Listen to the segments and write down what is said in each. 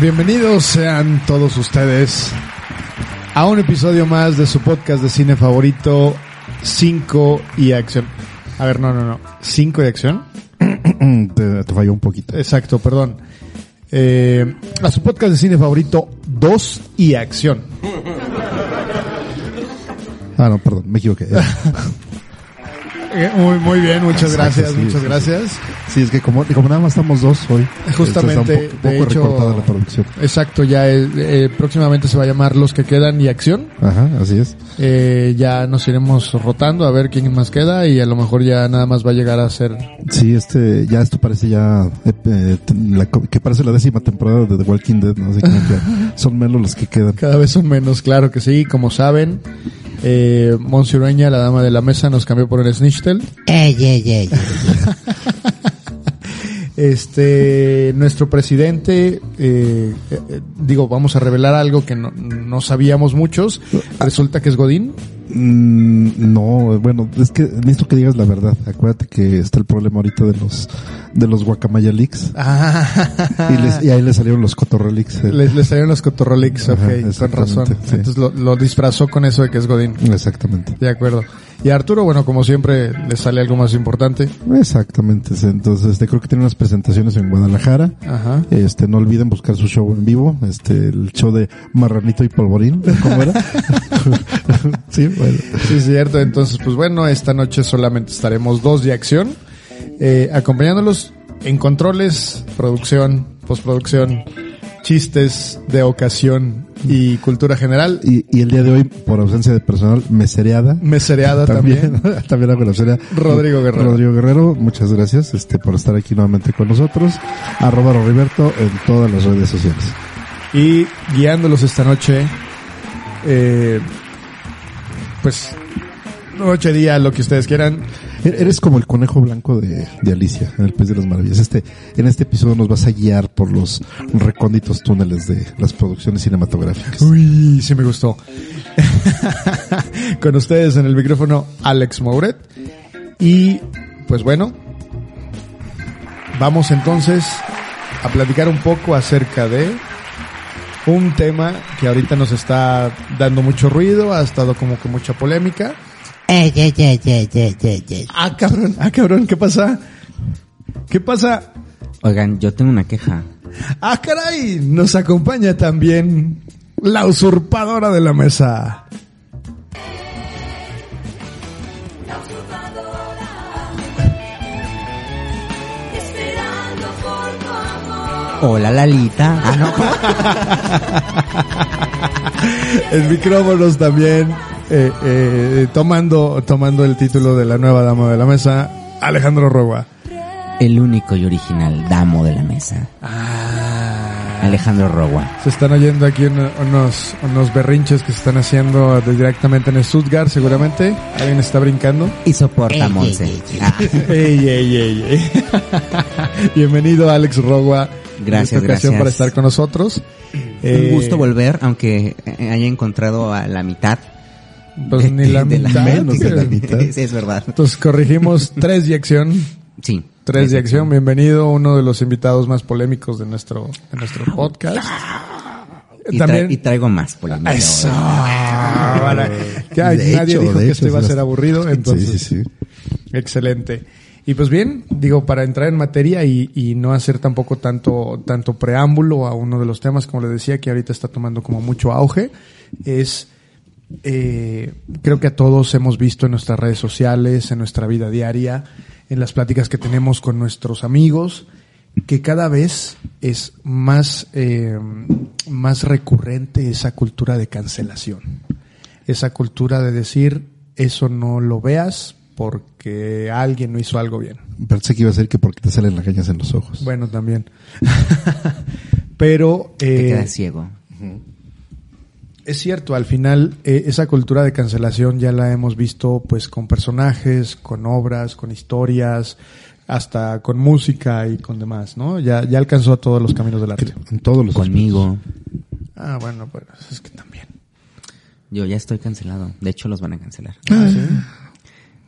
Bienvenidos sean todos ustedes a un episodio más de su podcast de cine favorito, 5 y acción. A ver, no, no, no. 5 y acción. te, te falló un poquito. Exacto, perdón. Eh, a su podcast de cine favorito, 2 y acción. Ah, no, perdón, me equivoqué. Eh, Muy, muy bien, muchas gracias, sí, muchas sí, gracias. Sí, es que como, como nada más estamos dos hoy. Justamente, está un po- de poco hecho- recortada la producción. Exacto, ya eh, eh, próximamente se va a llamar Los que quedan y acción. Ajá, así es. Eh, ya nos iremos rotando a ver quién más queda y a lo mejor ya nada más va a llegar a ser Sí, este, ya esto parece ya, eh, eh, la que parece la décima temporada de The Walking Dead, no que son menos los que quedan. Cada vez son menos, claro que sí. Como saben, eh, la dama de la mesa, nos cambió por el Snitchtel. Ey, ey, ey. Este, nuestro presidente, eh, eh, digo, vamos a revelar algo que no, no sabíamos muchos. Resulta que es Godín. Mm, no, bueno, es que necesito que digas la verdad. Acuérdate que está el problema ahorita de los, de los guacamaya leaks. Y, les- y ahí le salieron los cotorrelix. eh. Les, les salieron los cotorrolix, ok, Ajá, con razón. sí. Entonces lo, lo disfrazó con eso de que es Godín. Exactamente. De acuerdo. Y a Arturo, bueno, como siempre, le sale algo más importante. Exactamente. Entonces, este, creo que tiene unas presentaciones en Guadalajara. Ajá. Este, no olviden buscar su show en vivo, este, el show de Marranito y Polvorín, ¿cómo era? sí, bueno. Sí, es cierto. Entonces, pues bueno, esta noche solamente estaremos dos de acción, eh, acompañándolos en controles, producción, postproducción, chistes de ocasión y cultura general. Y, y el día de hoy, por ausencia de personal, mesereada. Mesereada también. También, también hago la serie. Rodrigo Guerrero. Rodrigo Guerrero, muchas gracias, este, por estar aquí nuevamente con nosotros. Arroba Roriberto en todas las redes sociales. Y guiándolos esta noche, eh, pues, noche, día, lo que ustedes quieran. E- Eres como el conejo blanco de, Alicia, en el País de las Maravillas. Este, en este episodio nos vas a guiar por los recónditos túneles de las producciones cinematográficas. Uy, sí me gustó. Con ustedes en el micrófono Alex Mouret. Y pues bueno, vamos entonces a platicar un poco acerca de un tema que ahorita nos está dando mucho ruido, ha estado como que mucha polémica. Ey, ey, ey, ey, ey, ey, ey. Ah, cabrón, ah, cabrón, ¿qué pasa? ¿Qué pasa? Oigan, yo tengo una queja. Ah, caray, nos acompaña también la usurpadora de la mesa. Hola, Lalita. Ah, no. en micrófonos también, eh, eh, tomando, tomando el título de la nueva dama de la mesa, Alejandro Roa. El único y original damo de la mesa. Alejandro Rowa. Se están oyendo aquí uno- unos, unos berrinches que se están haciendo directamente en Stuttgart, seguramente. Alguien está brincando. Y soporta Ey, a ey, Monse. ey, ey. Ah, Ey, ey, ey, ey. Bienvenido Alex Roa. Gracias, gracias. para estar con nosotros. Eh, Un gusto volver, aunque eh, haya encontrado a la mitad. Pues de- ni la de mitad. menos de la mitad. Sí, es verdad. Entonces corregimos tres de acción. Sí. Tres de acción, bienvenido, uno de los invitados más polémicos de nuestro, de nuestro podcast. Y, tra- y traigo más polémica. Eso. ahora. De nadie hecho, dijo de que hecho, esto iba a ser aburrido, entonces. Sí, sí, sí. Excelente. Y pues bien, digo, para entrar en materia y, y no hacer tampoco tanto, tanto preámbulo a uno de los temas, como le decía, que ahorita está tomando como mucho auge, es eh, creo que a todos hemos visto en nuestras redes sociales, en nuestra vida diaria, en las pláticas que tenemos con nuestros amigos, que cada vez es más, eh, más recurrente esa cultura de cancelación. Esa cultura de decir, eso no lo veas porque alguien no hizo algo bien. Pensé que iba a ser que porque te salen las cañas en los ojos. Bueno, también. Pero... Te eh, quedas ciego. Es cierto, al final eh, esa cultura de cancelación ya la hemos visto pues con personajes, con obras, con historias, hasta con música y con demás, ¿no? Ya, ya alcanzó a todos los caminos del arte. En todos los Conmigo. Ah, bueno, pues es que también. Yo ya estoy cancelado. De hecho, los van a cancelar. Ah, ¿sí?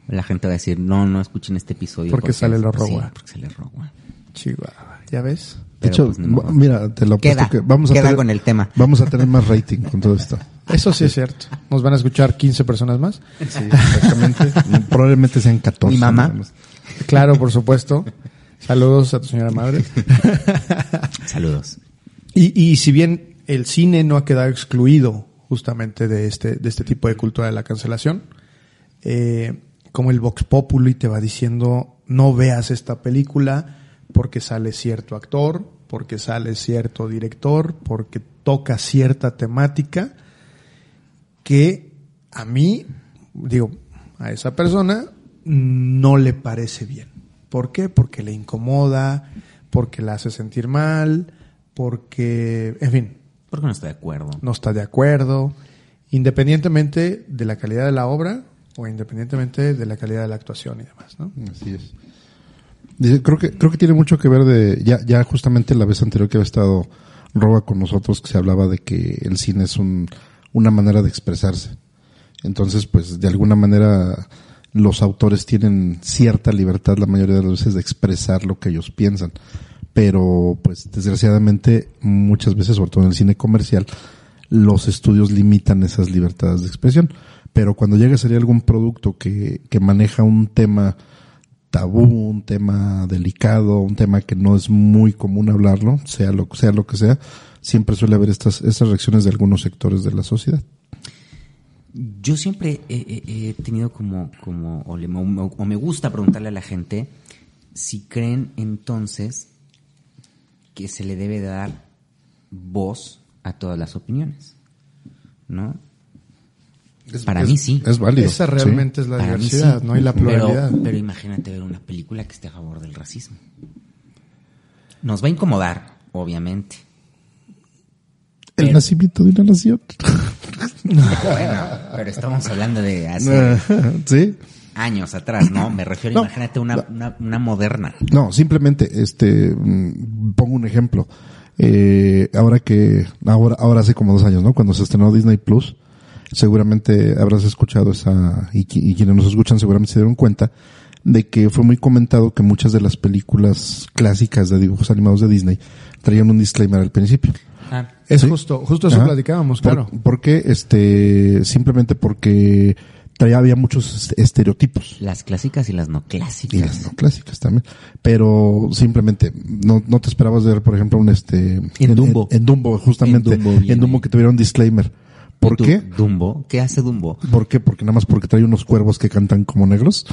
La gente va a decir, no, no escuchen este episodio. Porque sale es- lo Rogue sí, porque sale One. Chihuahua, ¿ya ves? De hecho, pues, mira, te lo apuesto Queda, que vamos a queda tener, con el tema. Vamos a tener más rating con todo esto. Eso sí es cierto. Nos van a escuchar 15 personas más. Sí, exactamente. Probablemente sean 14. Mi mamá. Claro, por supuesto. Saludos a tu señora madre. Saludos. Y, y si bien el cine no ha quedado excluido justamente de este, de este tipo de cultura de la cancelación, eh, como el Vox Populi te va diciendo, no veas esta película porque sale cierto actor, porque sale cierto director, porque toca cierta temática que a mí, digo, a esa persona no le parece bien. ¿Por qué? Porque le incomoda, porque la hace sentir mal, porque, en fin, Porque no estoy de acuerdo. no está de acuerdo, independientemente de la calidad de la obra o independientemente de la calidad de la actuación y demás, ¿no? Así es. Dice, creo que creo que tiene mucho que ver de ya ya justamente la vez anterior que había estado Roba con nosotros que se hablaba de que el cine es un una manera de expresarse. Entonces, pues de alguna manera los autores tienen cierta libertad la mayoría de las veces de expresar lo que ellos piensan. Pero pues desgraciadamente muchas veces, sobre todo en el cine comercial, los estudios limitan esas libertades de expresión. Pero cuando llega a salir algún producto que, que maneja un tema tabú, un tema delicado, un tema que no es muy común hablarlo, sea lo, sea lo que sea, siempre suele haber estas, estas reacciones de algunos sectores de la sociedad. Yo siempre he, tenido como, como o- o me gusta preguntarle a la gente si creen entonces que se le debe dar voz a todas las opiniones, ¿no? Para Es- mí sí. Es válido. Esa realmente es la Para diversidad, sí. ¿no? Y la pluralidad. Pero, imagínate ver una película que esté a favor del racismo. Nos va a incomodar, obviamente. El Pero- nacimiento de una nación. Bueno, pero estamos hablando de hace sí. años atrás, ¿no? Me refiero, No. imagínate una, una, una moderna. No, simplemente, este, mm, pongo un ejemplo. Eh, ahora que, ahora, ahora hace como dos años, ¿no? Cuando se estrenó Disney Plus, seguramente habrás escuchado esa, y, qui- y quienes nos escuchan seguramente se dieron cuenta de que fue muy comentado que muchas de las películas clásicas de dibujos animados de Disney traían un disclaimer al principio. Ah, Es Sí. justo, justo eso Ajá. platicábamos, Por- claro. porque, este, simplemente porque traía, había muchos este, estereotipos. las clásicas y las no clásicas. Y las no clásicas también. Pero simplemente no, no te esperabas ver, por ejemplo, un este... En Dumbo. En, Dumbo, justamente. En En Dumbo que tuviera un disclaimer. ¿Por ¿Y tú, qué? Dumbo. ¿Qué hace Dumbo? ¿Por qué? Porque nada más porque trae unos cuervos que cantan como negros.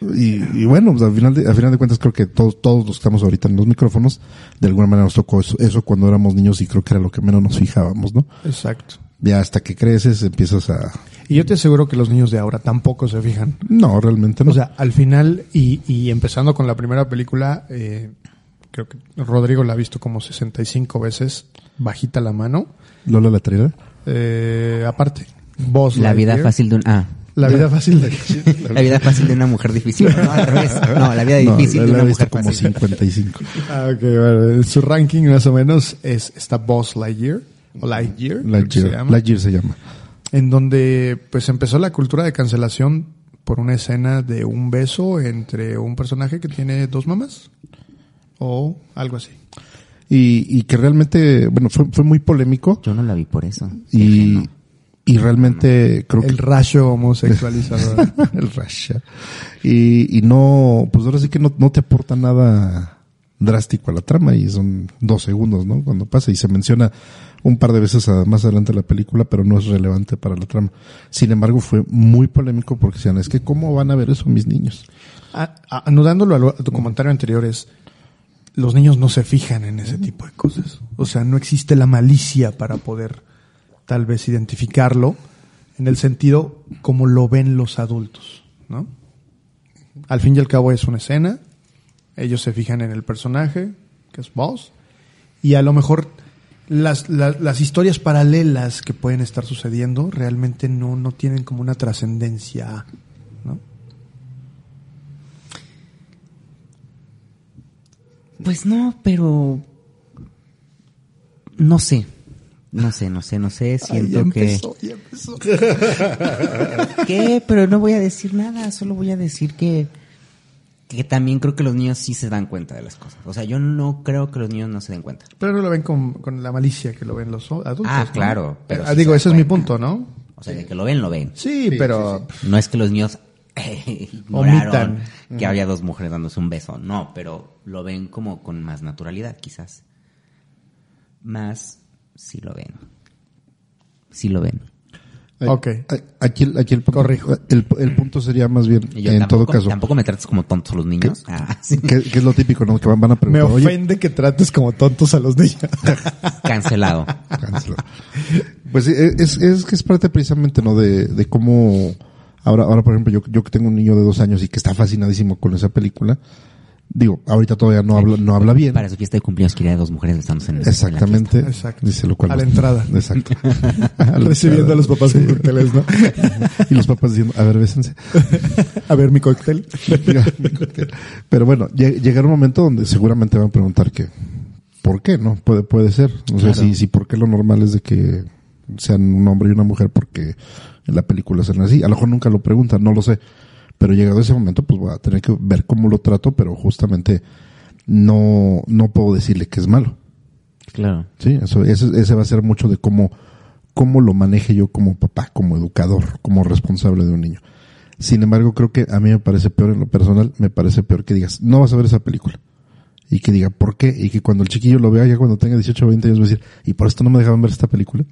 Y, y bueno, pues al final de, al final de cuentas creo que todos, todos los que estamos ahorita en los micrófonos, de alguna manera nos tocó eso, eso cuando éramos niños y creo que era lo que menos nos fijábamos, ¿no? Exacto. Ya hasta que creces empiezas a... Y yo te aseguro que los niños de ahora tampoco se fijan. No, realmente no. O sea, al final, y, y empezando con la primera película, eh, creo que Rodrigo la ha visto como 65 veces, bajita la mano. Lola la traerá. Eh, aparte, Buzz La vida Lightyear. fácil de un... Ah. La vida fácil de... La vida fácil de una mujer difícil. No, al revés. No, la vida No, difícil la- de una mujer como fácil. 55. Ah, ok, bueno, en su ranking más o menos es, está Buzz Lightyear, o Lightyear, que se Lightyear, llama, Lightyear se llama. en donde pues empezó la cultura de cancelación por una escena de un beso entre un personaje que tiene dos mamás, o algo así. Y, y que realmente, bueno, fue, fue muy polémico Yo no la vi por eso. y, y realmente creo que El rayo homosexualizador. el Rasha. Y, y no, pues ahora sí que no, no te aporta nada drástico a la trama y son dos segundos, ¿no? Cuando pasa y se menciona un par de veces a- más adelante de la película, pero no es relevante para la trama. Sin embargo, fue muy polémico porque decían, es que ¿cómo van a ver eso mis niños? Ah, ah, anudándolo a, lo- a tu comentario anterior es, los niños no se fijan en ese tipo de cosas. O sea, no existe la malicia para poder tal vez identificarlo en el sentido como lo ven los adultos, ¿no? Al fin y al cabo es una escena, ellos se fijan en el personaje, que es Boss, y a lo mejor las, la- las historias paralelas que pueden estar sucediendo realmente no, no tienen como una trascendencia, ¿no? Pues no, pero no sé. No sé, no sé, no sé, siento Ay, ya que empezó, ya empezó. ¿Qué? Pero no voy a decir nada, solo voy a decir que que también creo que los niños sí se dan cuenta de las cosas. O sea, yo no creo que los niños no se den cuenta. Pero no lo ven con, con la malicia que lo ven los adultos. Ah, ¿no? claro, pero Ah, sí digo, se ese es mi punto, ¿no? O sea, de que lo ven, lo ven. Sí, pero No es que los niños ignoraron Omitan. que había dos mujeres dándose un beso. No, pero lo ven como con más naturalidad, quizás. Más sí lo ven. Sí lo ven. Ok. Aquí, el- aquí el, punto, Corrijo. el, el punto sería más bien, yo en tampoco, todo caso, tampoco me trates como tontos a los niños. Ah, sí. que, que es lo típico, ¿no? Que van, van a me preguntar, oye, ofende que trates como tontos a los niños. Cancelado. Cancela. Pues sí, es, es que es parte precisamente, ¿no? De, de cómo, ahora, ahora por ejemplo, yo, yo que tengo un niño de dos años y que está fascinadísimo con esa película, digo, ahorita todavía no habla, no habla bien. Para su fiesta de cumpleaños quería dos mujeres besándose en el Exactamente. Exacto. Dice lo cual. A la entrada. Exacto. A la Recibiendo a los papás con cócteles, ¿no? Y los papás diciendo, a ver, bésense. a ver mi cóctel. Pero bueno, lle- llegará un momento donde seguramente van a preguntar que, ¿por qué? ¿No? Puede, puede ser. No sé Claro. si, si por qué lo normal es de que sean un hombre y una mujer porque en la película sean así. A lo mejor nunca lo preguntan, no lo sé. Pero llegado ese momento, pues voy a tener que ver cómo lo trato, pero justamente no, no puedo decirle que es malo. Claro. Sí, eso, ese, ese va a ser mucho de cómo, cómo lo maneje yo como papá, como educador, como responsable de un niño. Sin embargo, creo que a mí me parece peor en lo personal, me parece peor que digas, no vas a ver esa película. Y que diga, ¿por qué? Y que cuando el chiquillo lo vea, ya cuando tenga 18 o 20 años, va a decir, ¿y por esto no me dejaban ver esta película?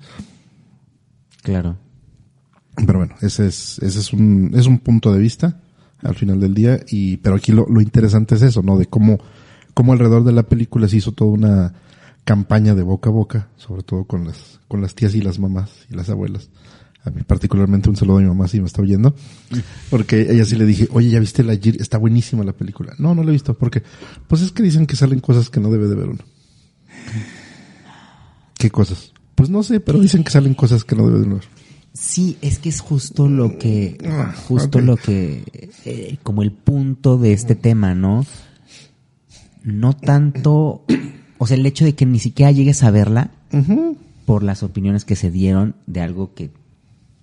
Claro. Pero bueno, ese es, ese es un, es un punto de vista al final del día. Y, pero aquí lo, lo interesante es eso, ¿no? De cómo, cómo alrededor de la película se hizo toda una campaña de boca a boca, sobre todo con las, con las tías y las mamás y las abuelas. A mí particularmente un saludo a mi mamá si me está oyendo. Porque ella sí le dije, oye, ¿ya viste la Gir? Está buenísima la película. No, no la he visto. porque Pues es que dicen que salen cosas que no debe de ver uno. ¿Qué cosas? Pues no sé, pero dicen que salen cosas que no debe de uno ver. Sí, es que es justo lo que, Ah, justo lo que, eh, como el punto de este tema, ¿no? No tanto, o sea, el hecho de que ni siquiera llegues a verla por las opiniones que se dieron de algo que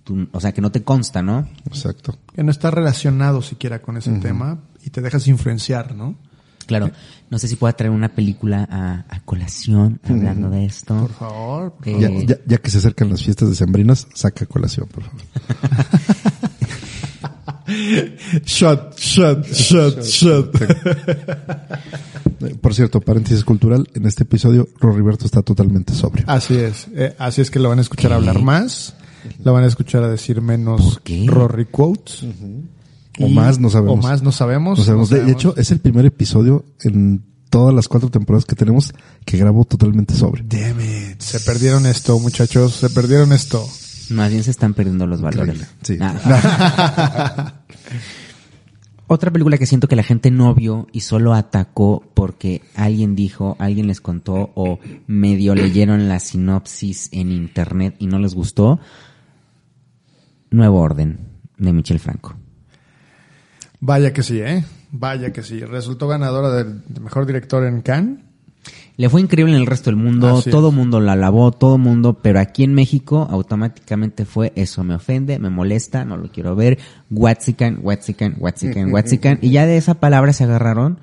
tú, o sea, que no te consta, ¿no? Exacto. que no está relacionado siquiera con ese tema y te dejas influenciar, ¿no? Claro, no sé si pueda traer una película a, a colación hablando de esto. Por favor. por Eh, Ya, ya, ya que se acercan las fiestas decembrinas, saca colación, por favor. Shot, shot, shot, shot. Por cierto, paréntesis cultural, en este episodio Roriberto está totalmente sobrio. Así es. Eh, así es que lo van a escuchar hablar más. Lo van a escuchar a decir menos. Rory quotes. O Y- más, no sabemos. O más, no sabemos. No sabemos. no De- De, hecho, es el primer episodio en todas las cuatro temporadas que tenemos que grabo totalmente sobrio. Damn it. Se perdieron esto, muchachos. Se perdieron esto. Más bien se están perdiendo los valores. Sí. Ah. Otra película que siento que la gente no vio y solo atacó porque alguien dijo, alguien les contó o medio leyeron la sinopsis en internet y no les gustó. Nuevo Orden de Michel Franco. Vaya que sí, ¿eh? Vaya que sí. Resultó ganadora del de mejor director en Cannes. Le fue increíble en el resto del mundo, Así todo es. mundo la alabó, todo mundo, pero aquí en México automáticamente fue eso me ofende, me molesta, no lo quiero ver, Watsican, Watsican, Watsican, Watsican, y ya de esa palabra se agarraron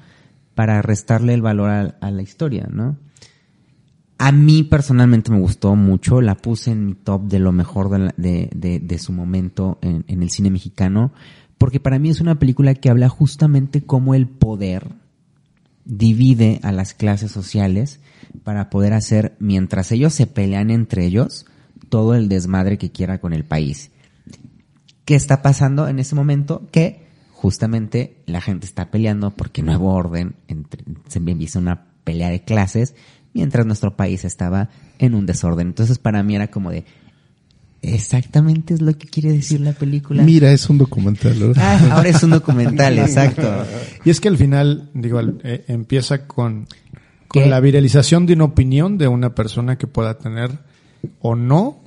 para restarle el valor a, a la historia, ¿no? A mí personalmente me gustó mucho, la puse en mi top de lo mejor de, la- de, de- de su momento en, en el cine mexicano, porque para mí es una película que habla justamente cómo el poder divide a las clases sociales para poder hacer, mientras ellos se pelean entre ellos, todo el desmadre que quiera con el país. ¿Qué está pasando en ese momento? Que justamente la gente está peleando porque nuevo orden, entre, se empieza una pelea de clases, mientras nuestro país estaba en un desorden. Entonces para mí era como de, exactamente es lo que quiere decir la película. Mira, es un documental. Ah, ahora es un documental, exacto. Y es que al final, digo, eh, empieza con, con la viralización de una opinión de una persona que pueda tener o no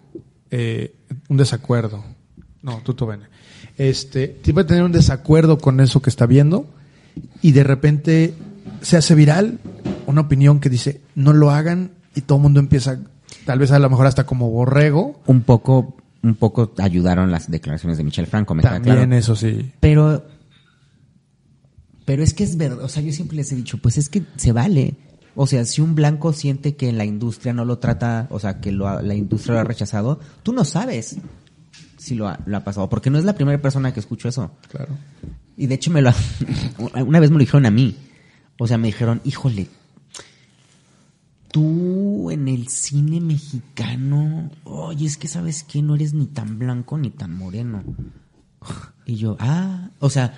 eh, un desacuerdo. No, tú bene. Este, puede tener un desacuerdo con eso que está viendo y de repente se hace viral una opinión que dice no lo hagan y todo el mundo empieza, tal vez a lo mejor hasta como borrego. Un poco, un poco ayudaron las declaraciones de Michel Franco, me También claro. eso sí. Pero, pero es que es verdad, o sea, yo siempre les he dicho, pues es que se vale. O sea, si un blanco siente que la industria no lo trata, o sea, que lo la industria lo ha rechazado, tú no sabes si lo ha, lo ha pasado, porque no es la primera persona que escucho eso. Claro. Y de hecho me lo una vez me lo dijeron a mí. O sea, me dijeron, "Híjole, tú en el cine mexicano, oye, es que sabes que no eres ni tan blanco ni tan moreno." Y yo, "Ah, o sea,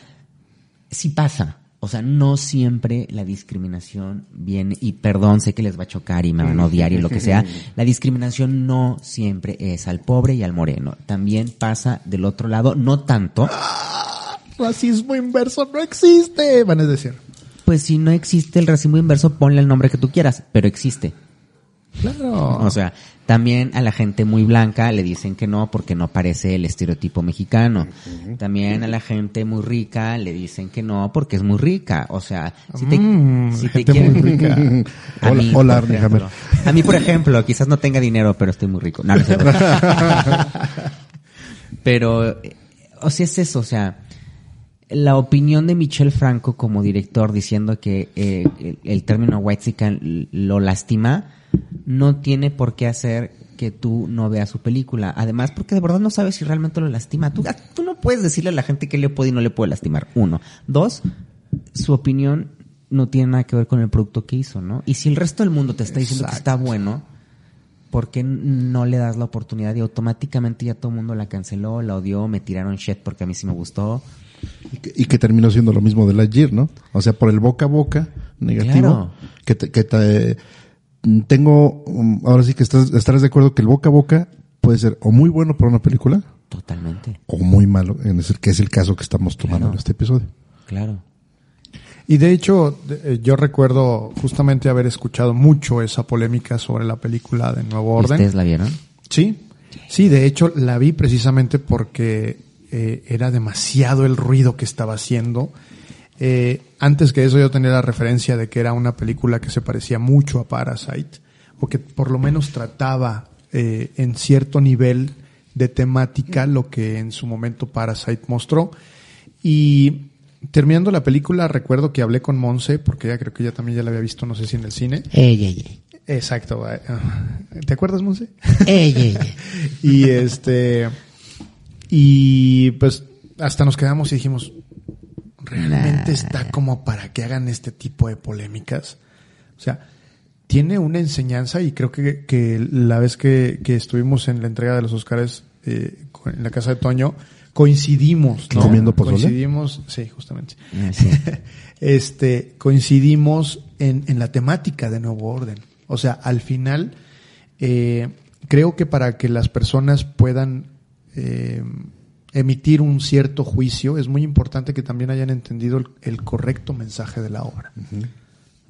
sí pasa." O sea, no siempre la discriminación viene, y perdón, sé que les va a chocar y me van a odiar y lo que sea, la discriminación no siempre es al pobre y al moreno. También pasa del otro lado, no tanto, Racismo inverso no existe, van a decir. Pues si no existe el racismo inverso, ponle el nombre que tú quieras, pero existe. Claro. O sea, también a la gente muy blanca le dicen que no porque no parece el estereotipo mexicano. También a la gente muy rica le dicen que no porque es muy rica. O sea, si te, Mm, si te quieren- muy rica. A Hola- mí, hola, ejemplo. A mí, por ejemplo, quizás no tenga dinero, pero estoy muy rico. No, no cierto. Pero, eh, o sea, es eso, o sea, la opinión de Michel Franco como director diciendo que eh, el, el término white lo lastima, no tiene por qué hacer que tú no veas su película. Además, porque de verdad no sabes si realmente lo lastima. Tú, tú no puedes decirle a la gente que le puede y no le puede lastimar. Uno. Dos, su opinión no tiene nada que ver con el producto que hizo, ¿no? Y si el resto del mundo te está diciendo que está bueno, ¿por qué no le das la oportunidad y automáticamente ya todo el mundo la canceló, la odió, me tiraron shit porque a mí sí me gustó? Y que, y que terminó siendo lo mismo de Lightyear, ¿no? O sea, por el boca a boca negativo. Claro. Que, te, que te- tengo, um, ahora sí que estás, estarás de acuerdo que el boca a boca puede ser o muy bueno para una película Totalmente, o muy malo, en ese, que es el caso que estamos tomando Claro. en este episodio. claro. Y de hecho, eh, yo recuerdo justamente haber escuchado mucho esa polémica sobre la película de Nuevo ¿Y Orden. ¿Ustedes la vieron? Sí, sí, de hecho la vi precisamente porque eh, era demasiado el ruido que estaba haciendo. Eh, antes que eso yo tenía la referencia de que era una película que se parecía mucho a Parasite, o que por lo menos trataba eh, en cierto nivel de temática lo que en su momento Parasite mostró. Y terminando la película recuerdo que hablé con Monse, porque ella creo que ella también ya la había visto, no sé si en el cine. Ey, ey, ey. Exacto. ¿Te acuerdas, Monse? Y este y pues hasta nos quedamos y dijimos realmente está como para que hagan este tipo de polémicas o sea tiene una enseñanza y creo que, que la vez que, que estuvimos en la entrega de los Oscars eh, en la casa de Toño coincidimos ¿no? ¿Comiendo pozole? coincidimos sí justamente Ah, sí. este, coincidimos en, en la temática de Nuevo Orden. O sea, al final, eh, creo que para que las personas puedan eh, emitir un cierto juicio, es muy importante que también hayan entendido el, el correcto mensaje de la obra.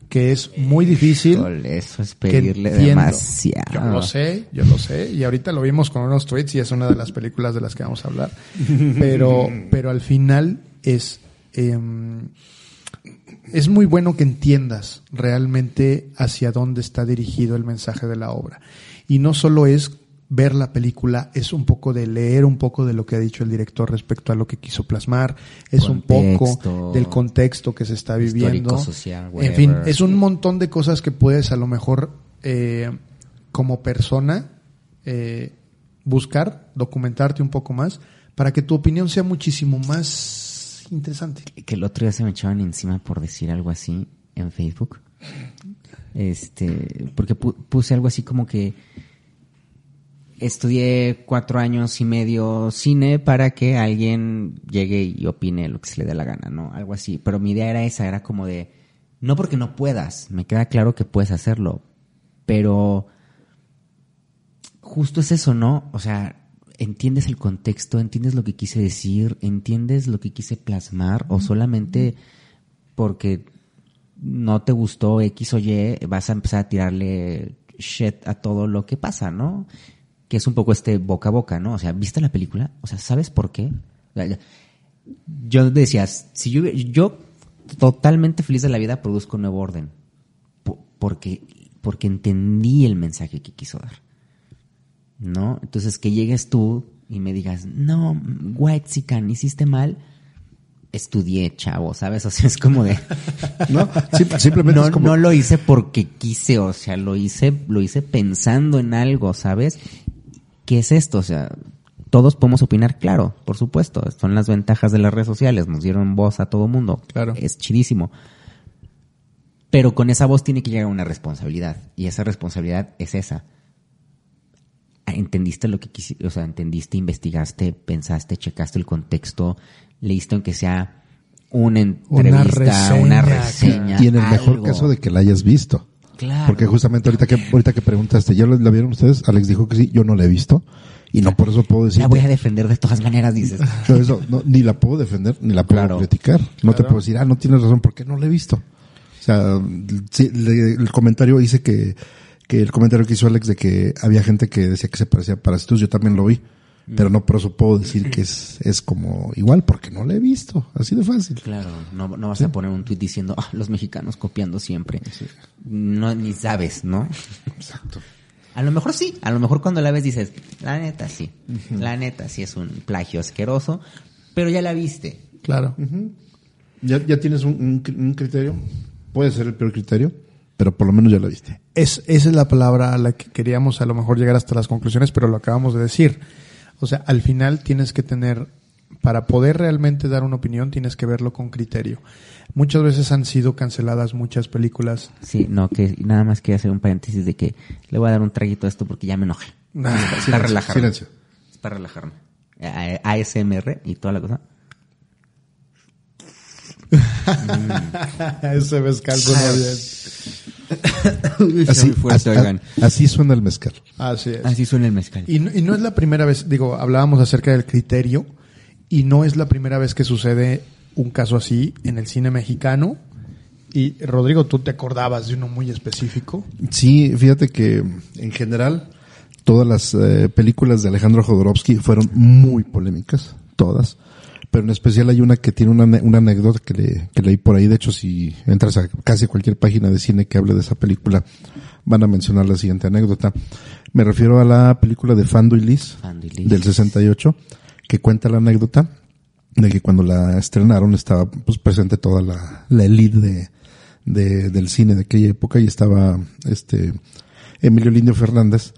Que es muy difícil. Híjole, eso es pedirle demasiado. Yo lo sé, yo lo sé. Y ahorita lo vimos con unos tweets y es una de las películas de las que vamos a hablar. Pero, pero al final es, em, es muy bueno que entiendas realmente hacia dónde está dirigido el mensaje de la obra. Y no solo es ver la película, es un poco de leer un poco de lo que ha dicho el director respecto a lo que quiso plasmar, es un poco del contexto que se está viviendo. Social, en fin, es un montón de cosas que puedes a lo mejor eh, como persona eh, buscar, documentarte un poco más para que tu opinión sea muchísimo más interesante. Que el otro día se me echaban encima por decir algo así. en Facebook. Este, porque pu- puse algo así como que estudié cuatro años y medio cine para que alguien llegue y opine lo que se le dé la gana, ¿no? Algo así. Pero mi idea era esa, era como de, no porque no puedas, me queda claro que puedes hacerlo, pero justo es eso, ¿no? O sea, entiendes el contexto, entiendes lo que quise decir, entiendes lo que quise plasmar, o solamente porque no te gustó X o Y, vas a empezar a tirarle shit a todo lo que pasa, ¿no? Que es un poco este boca a boca, ¿no? O sea, ¿viste la película? O sea, ¿sabes por qué? Yo decía, si yo, yo totalmente feliz de la vida produzco Nuevo Orden. Po- Porque, porque entendí el mensaje que quiso dar. ¿No? Entonces que llegues tú y me digas, no, White Sican, hiciste mal. Estudié, chavo, ¿sabes? O sea, es como de. No, sim- simplemente no, es como... no lo hice porque quise, o sea, lo hice, lo hice pensando en algo, ¿sabes? ¿Qué es esto? O sea, todos podemos opinar, claro, por supuesto. Son las ventajas de las redes sociales, nos dieron voz a todo mundo. Claro. Es chidísimo. Pero con esa voz tiene que llegar una responsabilidad. Y esa responsabilidad es esa. Ah, Entendiste lo que quisiste, o sea, entendiste, investigaste, pensaste, checaste el contexto, leíste aunque sea una entrevista, reseña, una reseña. Y en el mejor caso de que la hayas visto. Claro. Porque justamente ahorita que, ahorita que preguntaste, ¿ya la la vieron ustedes? Alex dijo que sí, yo no la he visto. Y no por eso puedo decir. La voy a defender de todas maneras, dices. No, eso, no, ni la puedo defender, ni la puedo Claro. criticar. No te puedo decir, ah, no tienes razón, porque no la he visto. O sea, sí, le- el comentario dice que, que el comentario que hizo Alex de que había gente que decía que se parecía a Parásitos, yo también lo vi. Pero no por eso puedo decir que es, es como igual, porque no la he visto. Así de fácil. Claro, no, no vas a poner un tuit diciendo, ah, los mexicanos copiando siempre. No, ni sabes, ¿no? Exacto. A lo mejor sí, a lo mejor cuando la ves dices, la neta sí, la neta sí es un plagio asqueroso, pero ya la viste. Claro. ¿Ya, ya tienes un, un criterio? Puede ser el peor criterio, pero por lo menos ya la viste. Es, esa es la palabra a la que queríamos a lo mejor llegar hasta las conclusiones, pero lo acabamos de decir. O sea, al final tienes que tener, para poder realmente dar una opinión, tienes que verlo con criterio. Muchas veces han sido canceladas muchas películas. Sí, no, que nada más quería hacer un paréntesis de que le voy a dar un traguito a esto porque ya me enojé. Ah, es para silencio, relajarme. silencio. Es para relajarme. ASMR y toda la cosa. Ese mezcal suena bien. Así, fuerte, suena el mezcal. Así es. Así suena el mezcal. Y no, y no es la primera vez, digo, hablábamos acerca del criterio, y no es la primera vez que sucede un caso así en el cine mexicano. Y Rodrigo, tú te acordabas de uno muy específico. Sí, fíjate que en general todas las eh, películas de Alejandro Jodorowsky fueron muy polémicas, todas. Pero en especial hay una que tiene una, una anécdota que, le, que leí por ahí. De hecho, si entras a casi cualquier página de cine que hable de esa película, van a mencionar la siguiente anécdota. Me refiero a la película de Fando y Liz, Fando y Liz. del 68, que cuenta la anécdota de que cuando la estrenaron estaba pues presente toda la, la elite de, de- del cine de aquella época y estaba este Emilio Lindio Fernández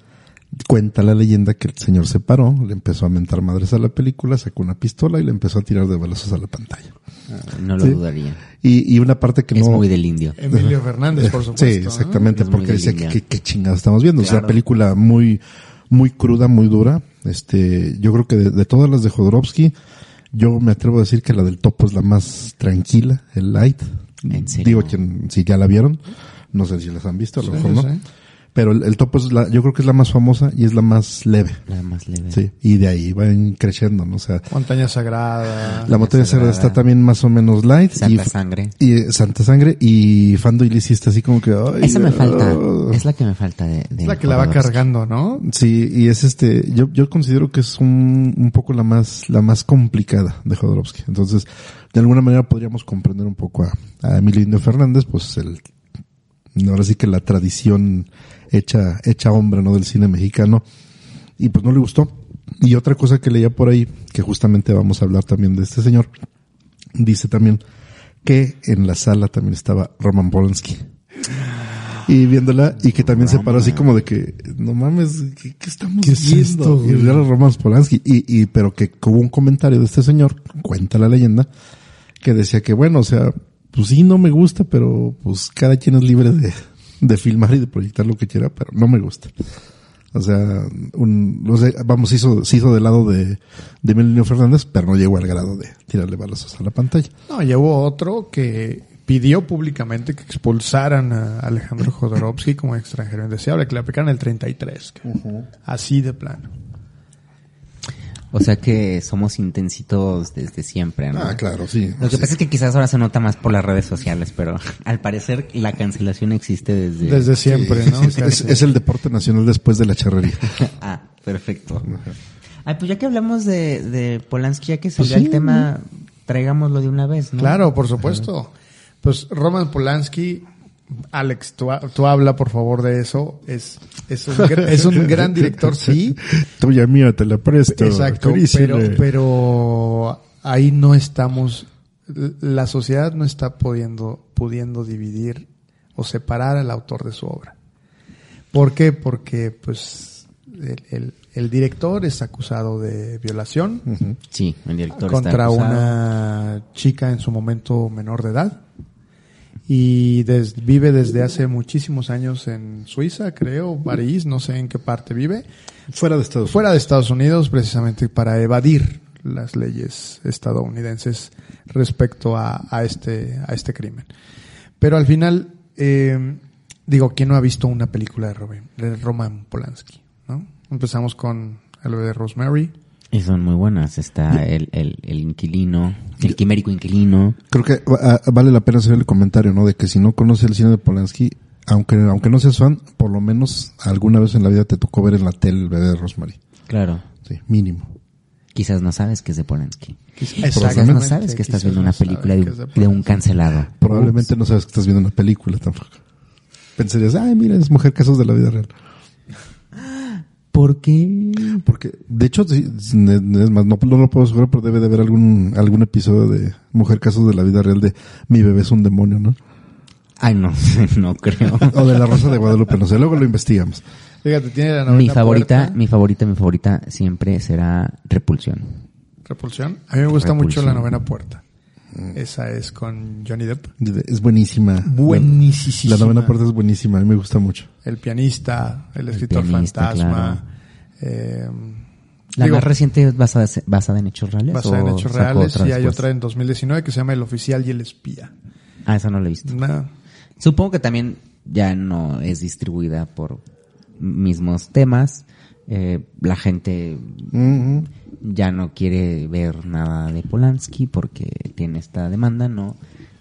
cuenta la leyenda que el señor se paró, le empezó a mentar madres a la película, sacó una pistola y le empezó a tirar de balazos a la pantalla. Ah, No lo Sí. dudaría. Y, y una parte que Es no... muy del indio. Emilio Fernández, por supuesto. Sí, exactamente, Es porque línea. que, que, que chingados estamos viendo. Es Claro. una película muy, muy cruda, muy dura. Este, yo creo que de, de todas las de Jodorowsky, yo me atrevo a decir que la del topo es la más tranquila, el light. ¿En serio? Digo, quien, si ya la vieron, no sé si las han visto, a lo Sí, mejor no. Pero el, el topo es la, yo creo que es la más famosa y es la más leve. La más leve. Sí, y de ahí van creciendo, ¿no? O sea, Montaña Sagrada. la montaña sagrada está también más o menos light. Santa y, Sangre. Y eh, Santa Sangre y Fando y está así como que, ay, Esa me falta. ah. Es la que me falta de. de Es la que la va cargando, ¿no? Sí, y es este, yo, yo considero que es un, un poco la más, la más complicada de Jodorowsky. Entonces, de alguna manera podríamos comprender un poco a, a Emilio Indio Fernández, pues el, ahora sí que la tradición hecha, hecha hombre, ¿no? Del cine mexicano. Y pues no le gustó. Y otra cosa que leía por ahí, que justamente vamos a hablar también de este señor, dice también que en la sala también estaba Roman Polanski. Y viéndola, y que también se paró así como de que, no mames, ¿qué, qué estamos ¿Qué es viendo? esto, y era Roman Polanski. Y, y, pero que hubo un comentario de este señor, cuenta la leyenda, que decía que bueno, o sea, pues sí, no me gusta, pero pues cada quien es libre de, de filmar y de proyectar lo que quiera, pero no me gusta. O sea, un, no sé, vamos, se hizo, se hizo del lado de, de Emilio Fernández, pero no llegó al grado de tirarle balazos a la pantalla. No, hubo otro que pidió públicamente que expulsaran a Alejandro Jodorowsky como extranjero indeseable, que le aplicaran el 33. que- Así de plano. O sea que somos intensitos desde siempre, ¿no? Ah, claro, sí. Lo que pasa es que quizás ahora se nota más por las redes sociales, pero al parecer la cancelación existe desde... Desde siempre, ¿no? Es, es- es el deporte nacional después de la charrería. ah, perfecto. Ay, pues ya que hablamos de, de Polanski, ya que Pues salió el tema, traigámoslo de una vez, ¿no? Claro, por supuesto. Pues Roman Polanski, Alex, tú, tú habla por favor de eso. Es, es, un, es un gran director, sí. Tuya mía, te la presto. Exacto, pero, pero ahí no estamos, la sociedad no está pudiendo, pudiendo dividir o separar al autor de su obra. ¿Por qué? Porque pues el, el- el director es acusado de violación Sí, el director está contra acusado. una chica en su momento menor de edad y des- vive desde hace muchísimos años en Suiza, creo, París, no sé en qué parte vive Fuera de Estados fuera de Estados Unidos precisamente para evadir las leyes estadounidenses respecto a, a este a este crimen. Pero al final eh, digo, ¿quién no ha visto una película de, Robin, de Roman Polanski? ¿no? Empezamos con el de Rosemary. Y son muy buenas. Está el, el, el inquilino, el quimérico inquilino. Creo que va- a- vale la pena hacer el comentario, ¿no? De que si no conoces el cine de Polanski, aunque, aunque no seas fan, por lo menos alguna vez en la vida te tocó ver en la tele el bebé de Rosemary. Claro. Sí, mínimo. Quizás no sabes que es de Polanski. Quizás no Exactamente, sabes que estás quizás no viendo una película de, que un- es de de un Polanski. cancelado. Probablemente no sabes que estás viendo una película tampoco. Pensarías, ay, mira, es mujer casos de la vida real. ¿Por qué? Porque, de hecho, sí, es más, no, no lo puedo asegurar, pero debe de haber algún, algún episodio de Mujer Casos de la Vida Real de Mi bebé es un demonio, ¿no? Ay, no, no creo. O de La Rosa de Guadalupe, no sé, luego lo investigamos. Fíjate, tiene la novena mi favorita, puerta. mi favorita, mi favorita siempre será Repulsión. Repulsión. A mí me gusta mucho la novena puerta. Esa es con Johnny Depp. Es buenísima. Buenísima. La novena parte es buenísima, a mí me gusta mucho. El pianista, el escritor pianista, fantasma. eh, La digo, más reciente es basada, basada en hechos reales. basada en hechos reales y hay otra en 2019 que se llama El oficial y el espía. Ah, esa no la he visto. Una- Supongo que también ya no es distribuida por mismos temas. Eh, la gente Ujú. Ya no quiere ver nada de Polanski porque tiene esta demanda, ¿no?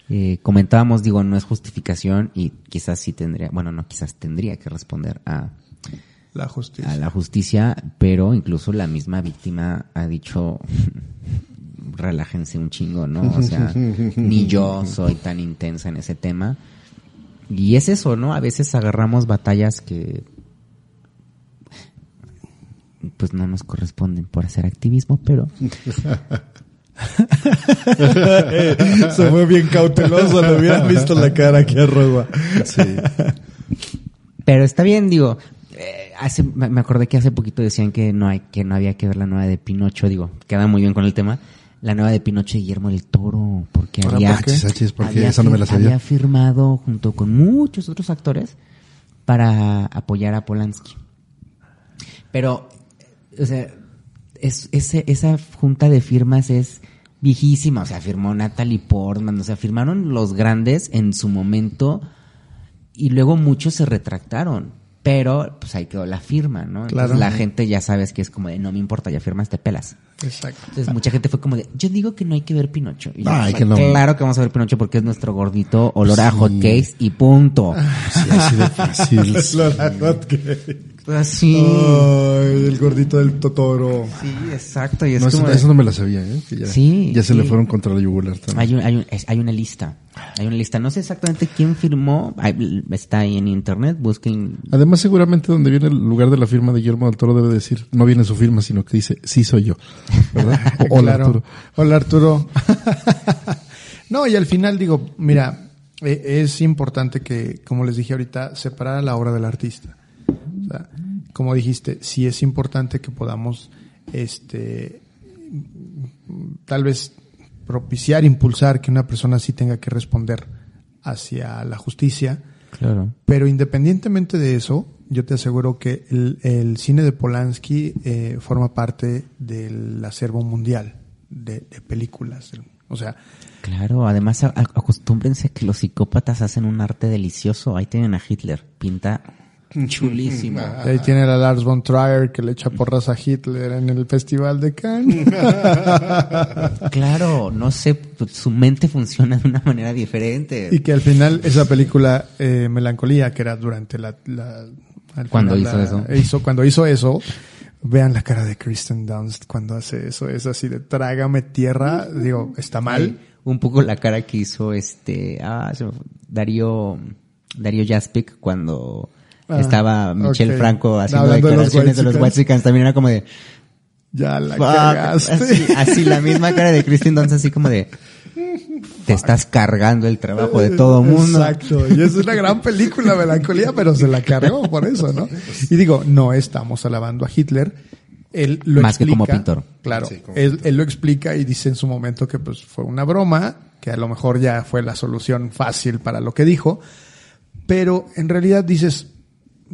Eh, comentábamos, digo, no es justificación y quizás sí tendría, bueno, no, quizás tendría que responder a, la justicia. a la justicia, pero incluso la misma víctima ha dicho, relájense un chingo, ¿no? O sea, ni yo soy tan intensa en ese tema. Y es eso, ¿no? A veces agarramos batallas que pues no nos corresponden por hacer activismo, pero Se fue bien cauteloso, le hubieran visto la cara aquí arroba. Sí. Pero está bien, digo. eh, hace, me acordé que hace poquito decían que no hay, que no había que ver la nueva de Pinocho, digo, queda muy bien con el tema. La nueva de Pinocho y Guillermo del Toro, porque Ahora, había, ¿por qué? Achis, achis, porque había esa no me la fir- sabía. había firmado junto con muchos otros actores para apoyar a Polanski. Pero, o sea, es, ese, esa junta de firmas es viejísima. O sea, firmó Natalie Portman, o sea, firmaron los grandes en su momento y luego muchos se retractaron. Pero, pues ahí quedó la firma, ¿no? Entonces, Claro. la gente ya sabes que es como de, no me importa, ya firmaste, pelas. Exacto. Entonces, mucha gente fue como de, yo digo que no hay que ver Pinocho. Y Ay, "Pues, que no". Claro que vamos a ver Pinocho porque es nuestro gordito olor a Sí. hot cakes y punto. Sí, así de fácil. Así. Ay, el gordito del Totoro. Sí, exacto. Y es No, eso, como de- eso no me la sabía, ¿eh? Que ya, Sí, Ya se sí. le fueron contra la yugular también. Hay, un- hay, un- hay una lista. Hay una lista. No sé exactamente quién firmó. Está ahí en internet. Busquen. Además, seguramente donde viene el lugar de la firma de Guillermo del Toro debe decir, no viene su firma, sino que dice, sí soy yo. ¿Verdad? O- Hola, Claro. Arturo. Hola Arturo. no, y al final digo, mira, eh, es importante que, como les dije ahorita, separar la obra del artista. Como dijiste, sí es importante que podamos, este, tal vez propiciar, impulsar que una persona sí tenga que responder hacia la justicia. Claro. Pero independientemente de eso, yo te aseguro que el, el cine de Polanski eh, forma parte del acervo mundial de, de películas. O sea, Claro, además acostúmbrense que los psicópatas hacen un arte delicioso. Ahí tienen a Hitler, pinta chulísimo. ahí tiene a Lars von Trier que le echa porras a Hitler en el Festival de Cannes. Claro, no sé, su mente funciona de una manera diferente. y que al final esa película eh, Melancolía, que era durante la... la- Cuando hizo la- eso. hizo- Cuando hizo eso, vean la cara de Kristen Dunst cuando hace eso. Es así de trágame tierra. Digo, está mal. Un poco la cara que hizo este ah, Darío Darío Jaspic cuando Ah, estaba Michel ok. Franco haciendo declaraciones de los. Whitexicans también era como de Ya la "Fuck", cagaste. así, así la misma cara de Kristen Dunst así como de te estás cargando el trabajo de todo mundo Exacto. Y es una gran película, Melancolía, pero se la cargó por eso, ¿no? Y digo, no estamos alabando a Hitler. Él lo Más que explica. como pintor. Claro. Sí, como él, él lo explica y dice en su momento que pues fue una broma, que a lo mejor ya fue la solución fácil para lo que dijo. Pero en realidad dices,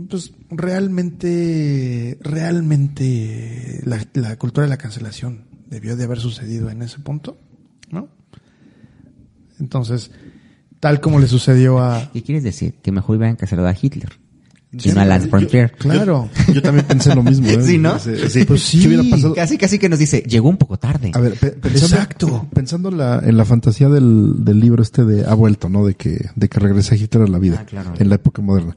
pues realmente, realmente la, la cultura de la cancelación debió de haber sucedido en ese punto, ¿no? Entonces, tal como le sucedió a... ¿qué quieres decir? que mejor hubieran cancelado a Hitler Sí, no a Lance yo- Frontier Claro. Yo también pensé lo mismo. ¿eh? Sí, ¿no? Sí, sí. Pues sí. ¿Qué hubiera pasado? casi casi que nos dice llegó un poco tarde A ver, pe- pensando, Exacto. Pensando la, en la fantasía del, del libro este de Ha vuelto, ¿no? De que, de que regresa Hitler a la vida. Ah, claro. En la época moderna.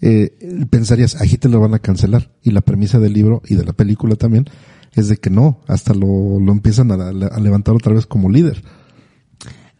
Eh, pensarías, a Hitler lo van a cancelar. Y la premisa del libro y de la película también es de que no, hasta lo, lo empiezan a, a levantar otra vez como líder.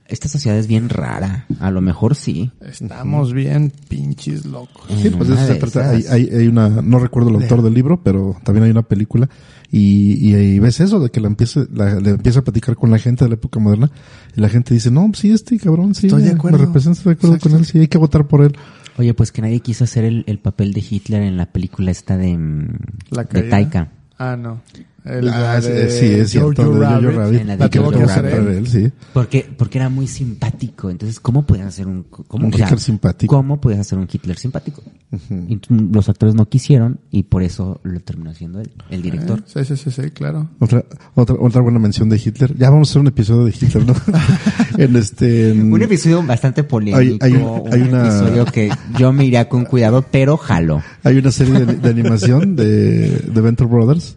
esta sociedad es bien rara a lo mejor sí Estamos bien pinches locos. Sí, pues eso se trata. Hay, hay, hay una, no recuerdo el autor del libro, pero también hay una película y, y, ves eso de que la empieza, la, le empieza a platicar con la gente de la época moderna y la gente dice, no, pues sí, este cabrón, sí, Estoy de me- acuerdo. me representa, estoy de acuerdo Exacto. con él, sí, hay que votar por él. Oye, pues que nadie quiso hacer el, el papel de Hitler en la película esta de, mm, La de. Taika. Ah, no. El Ah, de sí, es cierto, Jojo de Jojo Rabbit. Rabbit. En la de Jojo que hacer Rabbit. él. él, sí. Porque, porque era muy simpático. Entonces, ¿cómo puedes hacer un, cómo, Un o sea, Hitler simpático. ¿Cómo puedes hacer un Hitler simpático? Y t- los actores no quisieron y por eso lo terminó haciendo él, el director. Sí, sí, sí, sí, claro. Otra, otra, otra buena mención de Hitler. Ya vamos a hacer un episodio de Hitler, ¿no? en este, en- Un episodio bastante polémico, Hay- hay un- hay un una- episodio que yo me iría con cuidado, pero jalo. Hay una serie de, de animación de, de Venture Brothers,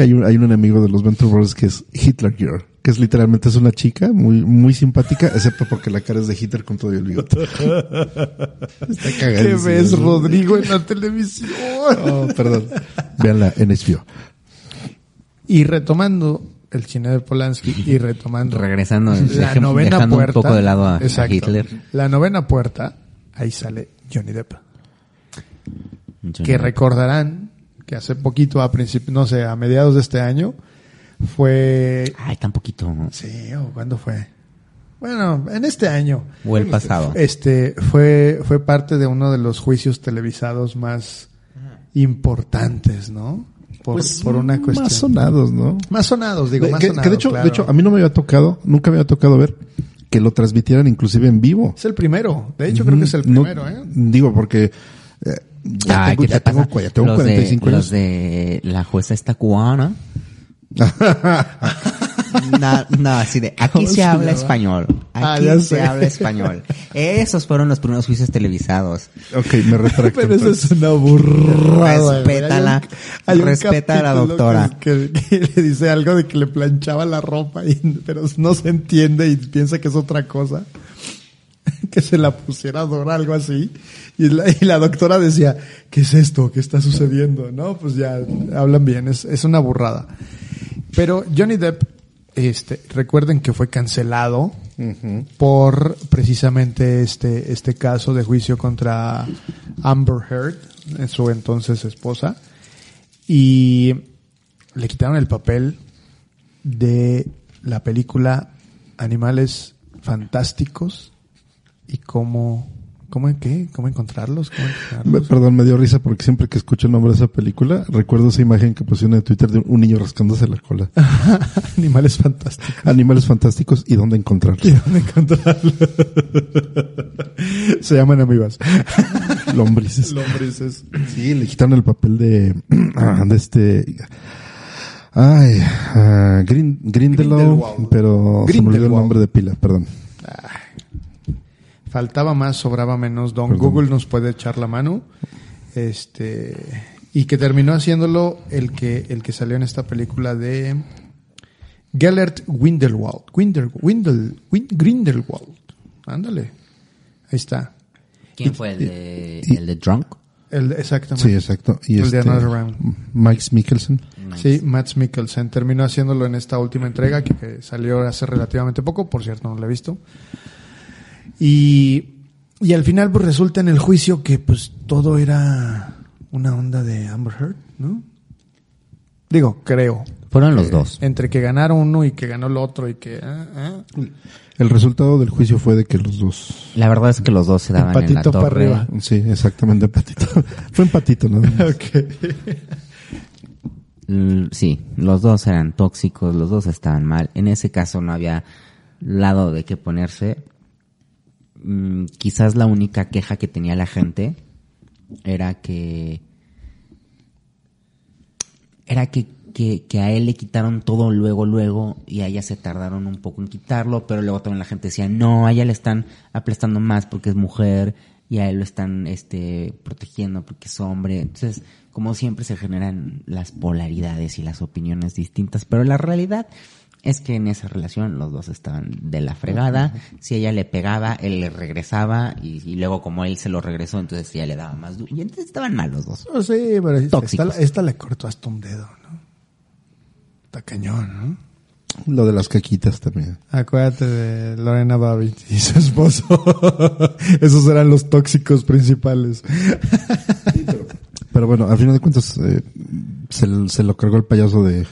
que hay un, hay un enemigo de los Venture Brothers que es Hitler Girl, que es literalmente es una chica muy, muy simpática, excepto porque la cara es de Hitler con todo el bigote. Está ¿Qué ves, Rodrigo, en la televisión? Oh, perdón. Veanla en HBO. Y retomando el cine de Polanski y retomando Regresando, la novena dejando puerta. un poco de lado a, a Exacto. Hitler. La novena puerta, ahí sale Johnny Depp. Que recordarán que hace poquito, a principios, no sé, a mediados de este año, fue... Ay, tan poquito. Sí, o cuándo fue. Bueno, en este año. O el pasado. Este fue fue parte de uno de los juicios televisados más importantes, ¿no? Por, por una cuestión. Más sonados, ¿no? Más sonados, digo, De- más que, sonados. que de hecho, claro. de hecho, a mí no me había tocado, nunca me había tocado ver que lo transmitieran inclusive en vivo. es el primero. De hecho, creo que es el No, primero, ¿eh? Digo, porque eh, ya Ay, tengo, ¿qué ya te tengo, ya tengo los 45 de, años. Los de la jueza esta cubana. no, no, así de, aquí ¿Cómo se se habla llama? español. Ah, Aquí ya se sé. habla español. Esos fueron los primeros juicios televisados. Ok, me retracto. Pero eso es una burrada. Respétala. Hay un- hay Respeta a la doctora. Que, que- que le dice algo de que le planchaba la ropa, y, pero no se entiende y piensa que es otra cosa. Que se la pusiera a Dora, algo así. Y la, y la doctora decía, ¿qué es esto? ¿Qué está sucediendo? No, pues ya hablan bien, es, es una burrada. Pero Johnny Depp, este, recuerden que fue cancelado por precisamente este, este caso de juicio contra Amber Heard, eh, su entonces esposa, y le quitaron el papel de la película Animales Fantásticos y cómo ¿Cómo qué? ¿Cómo encontrarlos? ¿Cómo Me- encontrarlos? Perdón, me dio risa porque siempre que escucho el nombre de esa película, recuerdo esa imagen que pusieron en Twitter de un niño rascándose la cola. Animales fantásticos. Animales fantásticos y dónde encontrarlos. ¿Y dónde encontrarlos? Se llaman amibas. Lombrices. Lombrices. Sí, le quitaron el papel de, ah, de este, ay, ah, Green, Grindelow, Grindelwald. pero se me olvidó el nombre de pila, perdón. Faltaba más, sobraba menos. Don Perdón. Google nos puede echar la mano. Este, y que terminó haciéndolo el que, el que salió en esta película de Gellert Windelwald. Windel, Windel, Win- Grindelwald. Ándale. Ahí está. ¿Quién fue el de, y- el de Drunk? El, exactamente. Sí, exacto. Y El este, de Another Round. Mike Mikkelsen. Sí, Matt Mikkelsen terminó haciéndolo en esta última entrega que, que salió hace relativamente poco, por cierto, no la he visto. Y, y al final pues resulta en el juicio que pues todo era una onda de Amber Heard, ¿no? Digo, creo. Fueron los dos. Entre que ganaron uno y que ganó el otro y que... ah, ah. El resultado del juicio fue de que los dos, La verdad es que los dos se daban en la Patito para torre. arriba. sí, exactamente, patito. fue empatito, ¿no? Ok. Mm, Sí, los dos eran tóxicos, los dos estaban mal. En ese caso no había lado de qué ponerse. Mm, Quizás la única queja que tenía la gente era que era que, que, que a él le quitaron todo luego, luego, y a ella se tardaron un poco en quitarlo, pero luego también la gente decía, no, a ella le están aplastando más porque es mujer, y a él lo están este, protegiendo porque es hombre. Entonces, como siempre se generan las polaridades y las opiniones distintas, pero la realidad es que en esa relación los dos estaban de la fregada. Si ella le pegaba, él le regresaba y, y luego como él se lo regresó, entonces ella le daba más duro. Y entonces estaban mal los dos. Oh, sí, pero esta, esta le cortó hasta un dedo, ¿no? Está cañón, ¿no? Lo de las caquitas también. Acuérdate de Lorena Babbitt y su esposo. Esos eran los tóxicos principales. Pero bueno, al final de cuentas, eh, se, se lo cargó el payaso de,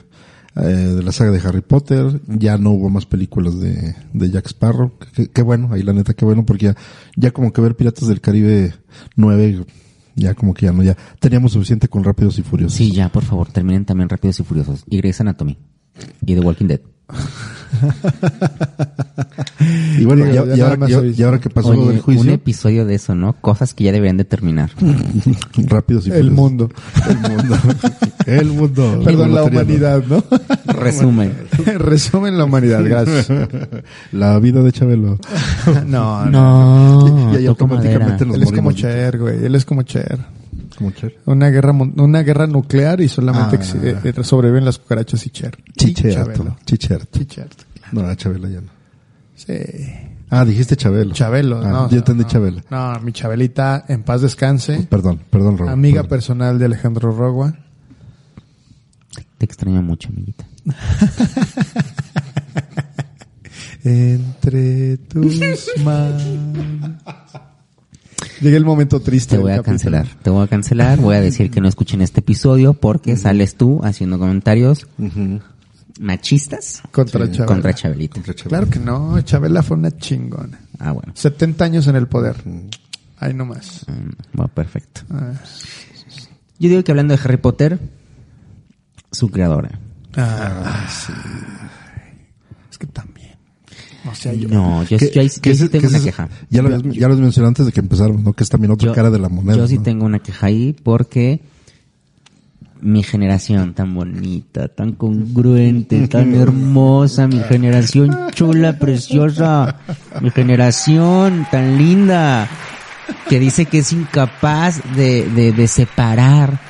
eh, de la saga de Harry Potter. Ya no hubo más películas de, de Jack Sparrow. Qué bueno, ahí la neta, qué bueno, porque ya, ya como que ver Piratas del Caribe 9, ya como que ya no, ya teníamos suficiente con Rápidos y Furiosos. Sí, ya, por favor, terminen también Rápidos y Furiosos. Y Grey's Anatomy. Y The Walking Dead. Y bueno, ya, ya ahora, que pasó Oye, del juicio, un episodio de eso, ¿no? Cosas que ya deberían de terminar. Rápidos y El mundo. El mundo. El mundo. Perdón, la humanidad, ¿no? Resumen. Resumen la humanidad, gracias. La vida de Chabelo. No, no. No, Y- y automáticamente nos Él es como. Cher, güey. Él es como Cher. Una guerra, una guerra nuclear y solamente Ah. ex- eh, sobreviven las cucarachas y Cher. Chicherto. Chicherto. Chicherto. No, Chabela ya no. Sí. Ah, dijiste Chabelo. Chabelo, Ah, no. Yo entendí no, Chabela. No, mi Chabelita, en paz descanse. Perdón, perdón, Robo. Amiga Perdón. personal de Alejandro Rogua. Te extraño mucho, amiguita. Entre tus manos. Llega el momento triste. Te voy a cancelar. Te voy a cancelar. Voy a decir que no escuchen este episodio porque sales tú haciendo comentarios machistas Contra Sí, Chabela. contra Chabelita. Contra. Claro que no, Chabela fue una chingona. Ah, bueno. 70 años en el poder. Ahí nomás. Mm, Bueno, perfecto. Ah. Yo digo que hablando de Harry Potter, su creadora. Ah, sí. Es que también. O sea, yo. No, yo, ¿Qué- yo, ahí- yo tengo una queja. Ya lo, ya lo mencioné antes de que empezáramos, ¿no? Que es también otra cara de la moneda. Yo sí ¿no? tengo una queja ahí porque mi generación tan bonita, tan congruente, tan hermosa, mi generación chula, preciosa, mi generación tan linda, que dice que es incapaz de, de, de separar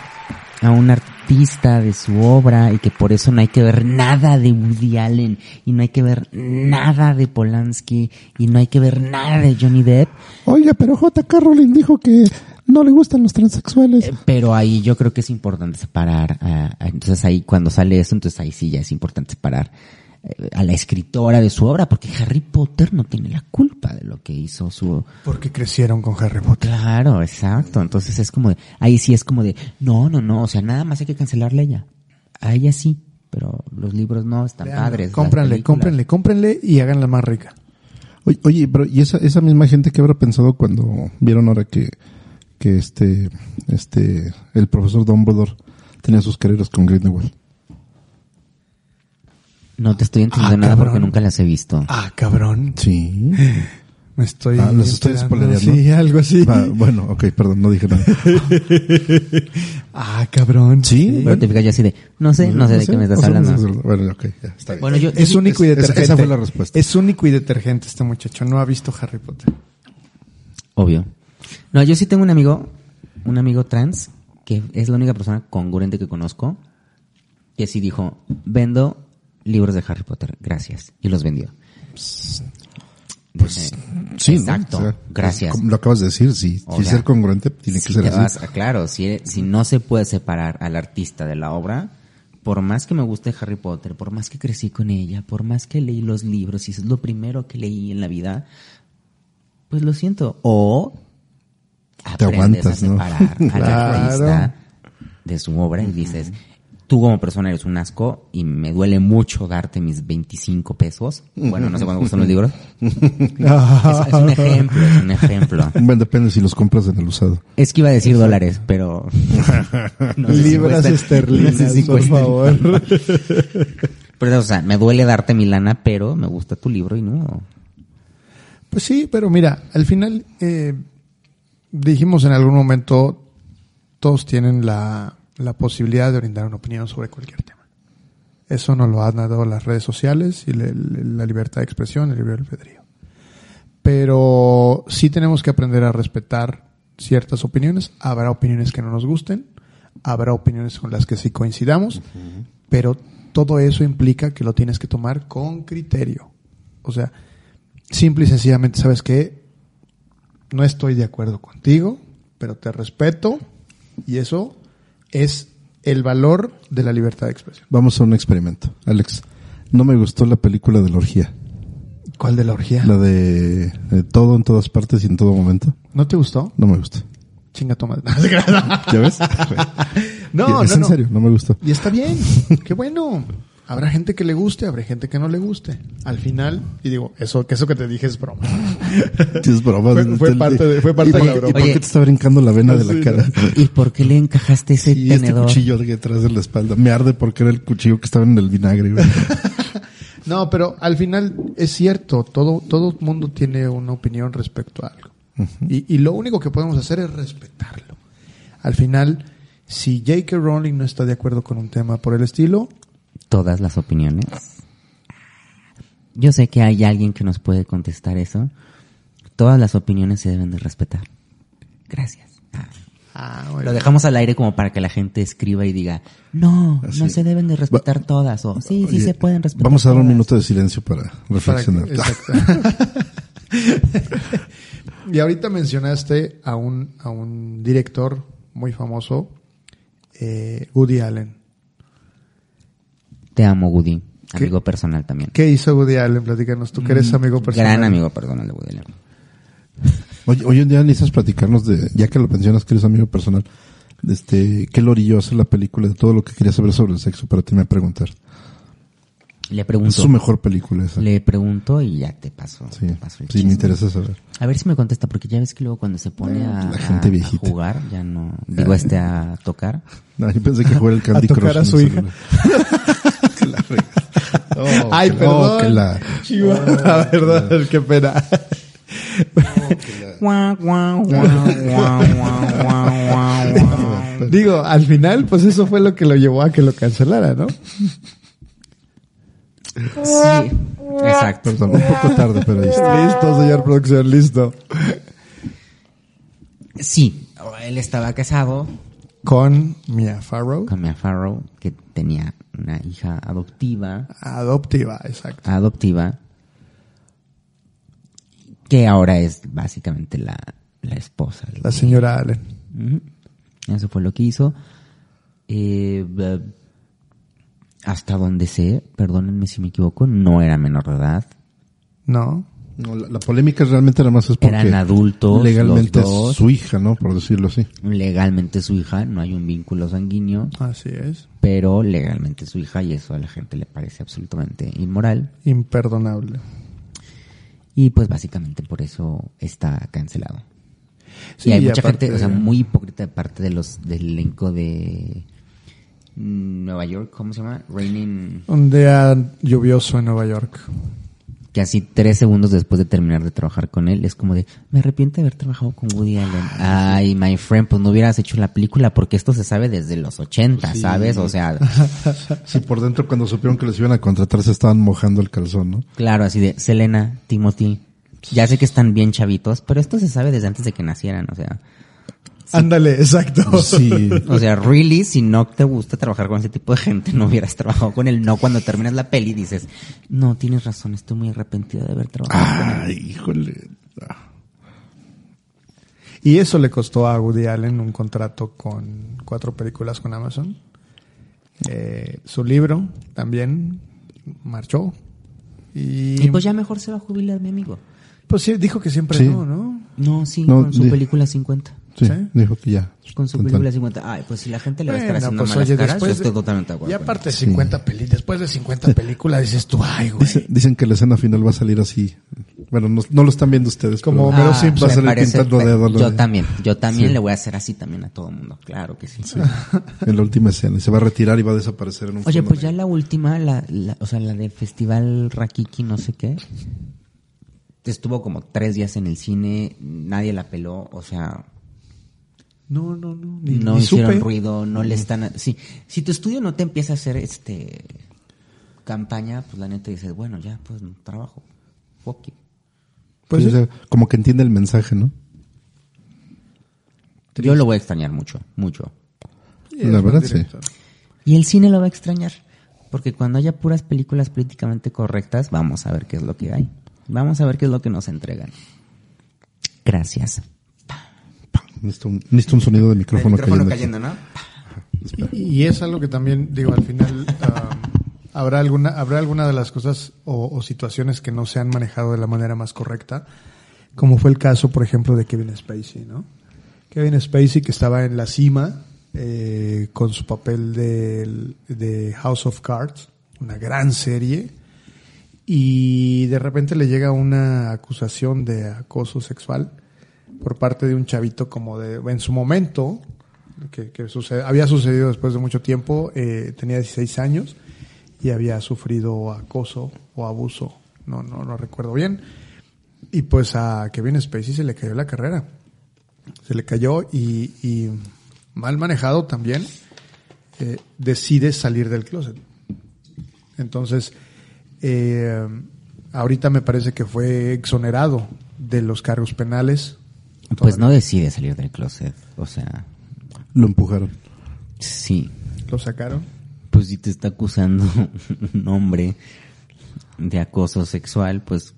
a un artista de su obra y que por eso no hay que ver nada de Woody Allen y no hay que ver nada de Polanski y no hay que ver nada de Johnny Depp. Oiga, pero J.K. Rowling dijo que no le gustan los transexuales. Eh, Pero ahí yo creo que es importante separar, ah, entonces ahí cuando sale eso, entonces ahí sí ya es importante separar a la escritora de su obra, porque Harry Potter no tiene la culpa de lo que hizo su... Porque crecieron con Harry Potter. Claro, exacto, entonces es como de, ahí sí es como de, no, no, no, o sea, nada más hay que cancelarle a ella, a ella sí, pero los libros no están padres. películas. cómprenle, cómprenle y háganla más rica. Oye, oye, pero ¿y esa, esa misma gente que habrá pensado cuando vieron ahora que, que este, este, el profesor Dumbledore tenía sus carreras con Grindelwald? No te estoy entendiendo Ah, nada porque nunca las he visto. Ah, cabrón. Sí. Me estoy... Ah, los estoy. Sí, algo así. Va, bueno, ok, perdón, no dije nada. Ah, cabrón. Sí, Pero te fijas yo así de, no sé, no sé de qué me estás o sea, hablando. no sé, Bueno, ok, ya, está bien. Bueno, yo, Es yo- único y detergente. esa fue la respuesta. Es único y detergente este muchacho. No ha visto Harry Potter. Obvio. No, yo sí tengo un amigo, un amigo trans, que es la única persona congruente que conozco, que sí dijo, vendo libros de Harry Potter, gracias. Y los vendió. Pues, sí, ¿no? Exacto, O sea, gracias. Lo acabas de decir, si, O ser congruente tiene que Si ser te así. vas- claro, si, si no se puede separar al artista de la obra, por más que me guste Harry Potter, por más que crecí con ella, por más que leí los libros y es lo primero que leí en la vida, pues lo siento. O Te aprendes aguantas, a ¿no? separar al Claro. artista de su obra y dices, tú como persona eres un asco y me duele mucho darte mis 25 pesos. Bueno, no sé cuándo gustan los libros. Es, es un ejemplo, es un ejemplo. Bueno, depende si los compras en el usado. Es que iba a decir dólares, pero... no sé si Libras cuestan- esterlinas, no sé si por favor. Pero, o sea, me duele darte mi lana, pero me gusta tu libro y no. Pues sí, pero mira, al final eh, dijimos en algún momento, todos tienen la, la posibilidad de brindar una opinión sobre cualquier tema. Eso nos lo han dado las redes sociales y le- le- la libertad de expresión, el libre albedrío. Pero sí tenemos que aprender a respetar ciertas opiniones. Habrá opiniones que no nos gusten, habrá opiniones con las que sí coincidamos, pero todo eso implica que lo tienes que tomar con criterio. O sea, simple y sencillamente, ¿sabes qué? No estoy de acuerdo contigo, pero te respeto y eso es el valor de la libertad de expresión. Vamos a un experimento. Alex, no me gustó la película de la orgía. ¿Cuál de la orgía? La de eh, todo en todas partes y en todo momento. ¿No te gustó? No me gustó. Chinga tu madre. ¿Ya ves? no, es no, en no. serio, no me gustó. Y está bien, qué bueno. Habrá gente que le guste, habrá gente que no le guste. Al final, y digo, eso que eso que te dije es broma. Sí, es broma. Fue- fue parte de- fue parte ¿Y por de la broma. ¿Y por qué te está brincando la vena de la Sí, cara? ¿Y por qué le encajaste ese este tenedor? cuchillo de detrás de la espalda. Me arde porque era el cuchillo que estaba en el vinagre. No, pero al final es cierto, todo, todo mundo tiene una opinión respecto a algo. y, y lo único que podemos hacer es respetarlo. Al final, si J.K. Rowling no está de acuerdo con un tema por el estilo, Todas las opiniones. Yo sé que hay alguien que nos puede contestar eso. Todas las opiniones se deben de respetar. Gracias. Ah. ah, Lo dejamos al aire como para que la gente escriba y diga, no, Así. no se deben de respetar todas. O sí, sí Oye, se pueden respetar Vamos a dar un todas". minuto de silencio para Para reflexionar. que- exacto. y ahorita mencionaste a un, a un director muy famoso, eh, Woody Allen. Te amo, Woody. ¿Qué? Amigo personal también. ¿Qué hizo Woody Allen? Platícanos, tú que eres amigo personal. Gran amigo personal de Woody Allen. Oye, hoy en día necesitas platicarnos de, ya que lo mencionas que eres amigo personal, este, ¿qué lorillo hace la película de todo lo que quería saber sobre el sexo para ti me preguntar? Le Es pregunto. su mejor película esa. Le pregunto y ya te paso. Sí, te paso el sí, me interesa saber. A ver si me contesta, porque ya ves que luego cuando se pone a, La gente a- a jugar, ya no, digo este a tocar. No, yo pensé que jugara el Candy A tocar Crush a su hija. La rega. Oh, Ay, que- oh, perdón. que la- verdad, qué pena. Digo, al final, pues eso fue lo que lo llevó a que lo cancelara, ¿no? Sí, exacto. Perdón, un poco tarde, pero está. Listo, señor producción, listo. Sí, él estaba casado Con Mia Farrow, con Mia Farrow, que tenía una hija adoptiva, adoptiva, exacto. adoptiva, que ahora es básicamente la, la esposa. La señora Allen. Eso fue lo que hizo. Eh, hasta donde sé, perdónenme si me equivoco, no era menor de edad. ¿No? No, la, la polémica realmente nada más es porque Eran adultos legalmente los dos. es su hija, ¿no? Por decirlo así. Legalmente su hija, no hay un vínculo sanguíneo, Así es. pero legalmente su hija y eso a la gente le parece absolutamente inmoral. Imperdonable. Y pues básicamente por eso está cancelado. Sí, y hay y mucha aparte- gente, o sea, muy hipócrita de parte de los del elenco de Nueva York, ¿cómo se llama? Raining, Un día lluvioso en Nueva York. Que así tres segundos después de terminar de trabajar con él, es como de, me arrepiento de haber trabajado con Woody Allen. Ay, my friend, pues no hubieras hecho la película porque esto se sabe desde los 80, ¿sabes? O sea, Sí, por dentro cuando supieron que les iban a contratar se estaban mojando el calzón, ¿no? claro, así de, Selena, Timothy, ya sé que están bien chavitos, pero esto se sabe desde antes de que nacieran, o sea. Ándale, exacto. Sí. O sea, really, si no te gusta trabajar con ese tipo de gente, no hubieras trabajado con él. No cuando terminas la peli dices, no, tienes razón, estoy muy arrepentido de haber trabajado con él. Ay, híjole. Ah. Y eso le costó a Woody Allen un contrato con cuatro películas con Amazon. Eh, su libro también marchó. Y, Y pues ya mejor se va a jubilar mi amigo. pues sí, dijo que siempre Sí. no, ¿no? No, sí, No, con su película 50. Sí, ¿Sí? dijo que ya. Con su película 50. Ay, pues si la gente le va a estar Bueno, haciendo pues, malas oye, caras, yo después de- estoy totalmente de acuerdo. Y aparte 50 peli, después de 50 películas dices tú, ay, güey. Dice- dicen que la escena final va a salir así. Bueno, no, no lo están viendo ustedes. Como pero Homero Ah, Simpson. Va a salir pintando dedos. Yo también, yo también Sí. le voy a hacer así también a todo mundo. Claro que sí. En la última escena. Y se va a retirar y va a desaparecer en un Oye, pues ya la última, la, la- o sea, la de Festival Rakiki, no sé qué, estuvo como tres días en el cine, nadie la peló, o sea, No, no, no. Ni, no ni hicieron supe. ruido, no le están... a- Sí, si tu estudio no te empieza a hacer este campaña, pues la neta dices, bueno, ya, pues no trabajo. Fuck you. Pues Sí, sí. o sea, como que entiende el mensaje, ¿no? Yo lo voy a extrañar mucho, mucho. La verdad, sí. Y el cine lo va a extrañar. Porque cuando haya puras películas políticamente correctas, vamos a ver qué es lo que hay. Vamos a ver qué es lo que nos entregan. Gracias. Necesito un, necesito un sonido de micrófono, cayendo. Y, y es algo que también, digo, al final ah, habrá alguna habrá alguna de las cosas o, o situaciones que no se han manejado de la manera más correcta, como fue el caso, por ejemplo, de Kevin Spacey, ¿no? Kevin Spacey que estaba en la cima eh, con su papel de, de House of Cards, una gran serie, y de repente le llega una acusación de acoso sexual por parte de un chavito como de, en su momento, que, sucede- había sucedido después de mucho tiempo, eh, tenía 16 años y había sufrido acoso o abuso, no, no, no recuerdo bien. Y pues a Kevin Spacey se le cayó la carrera. Se le cayó y, y mal manejado también, eh, decide salir del closet. Entonces, eh, ahorita me parece que fue exonerado de los cargos penales. Pues no decide salir del closet. O sea, Lo empujaron. sí. Lo sacaron. Pues si te está acusando un hombre de acoso sexual, pues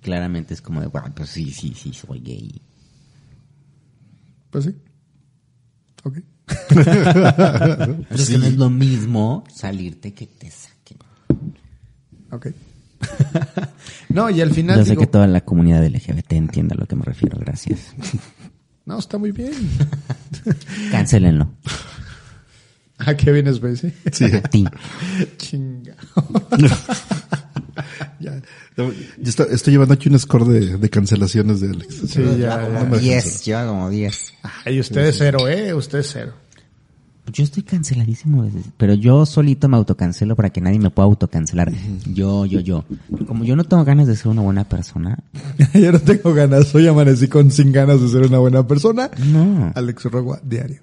claramente es como de, bueno, pues sí, sí, sí, soy gay. Pues sí. Ok. Pero es que no es lo mismo salirte que te saquen. Ok. no, y al final. Yo sé digo, que toda la comunidad LGBT entiende a lo que me refiero, gracias. No, está muy bien. Cancelenlo. ¿A Kevin Spacey? Sí. A ti. Chinga. ya. Yo estoy, estoy llevando aquí un score de, de cancelaciones de Alex. Sí, ya, ya. No me 10, lleva como 10. Ay, usted es cero, ¿eh? Usted es cero. Yo estoy canceladísimo, desde- pero yo solito me autocancelo para que nadie me pueda autocancelar. Yo, yo, yo. Como yo no tengo ganas de ser una buena persona, Yo no tengo ganas. Hoy amanecí con sin ganas de ser una buena persona. no. Alex Rogua, diario.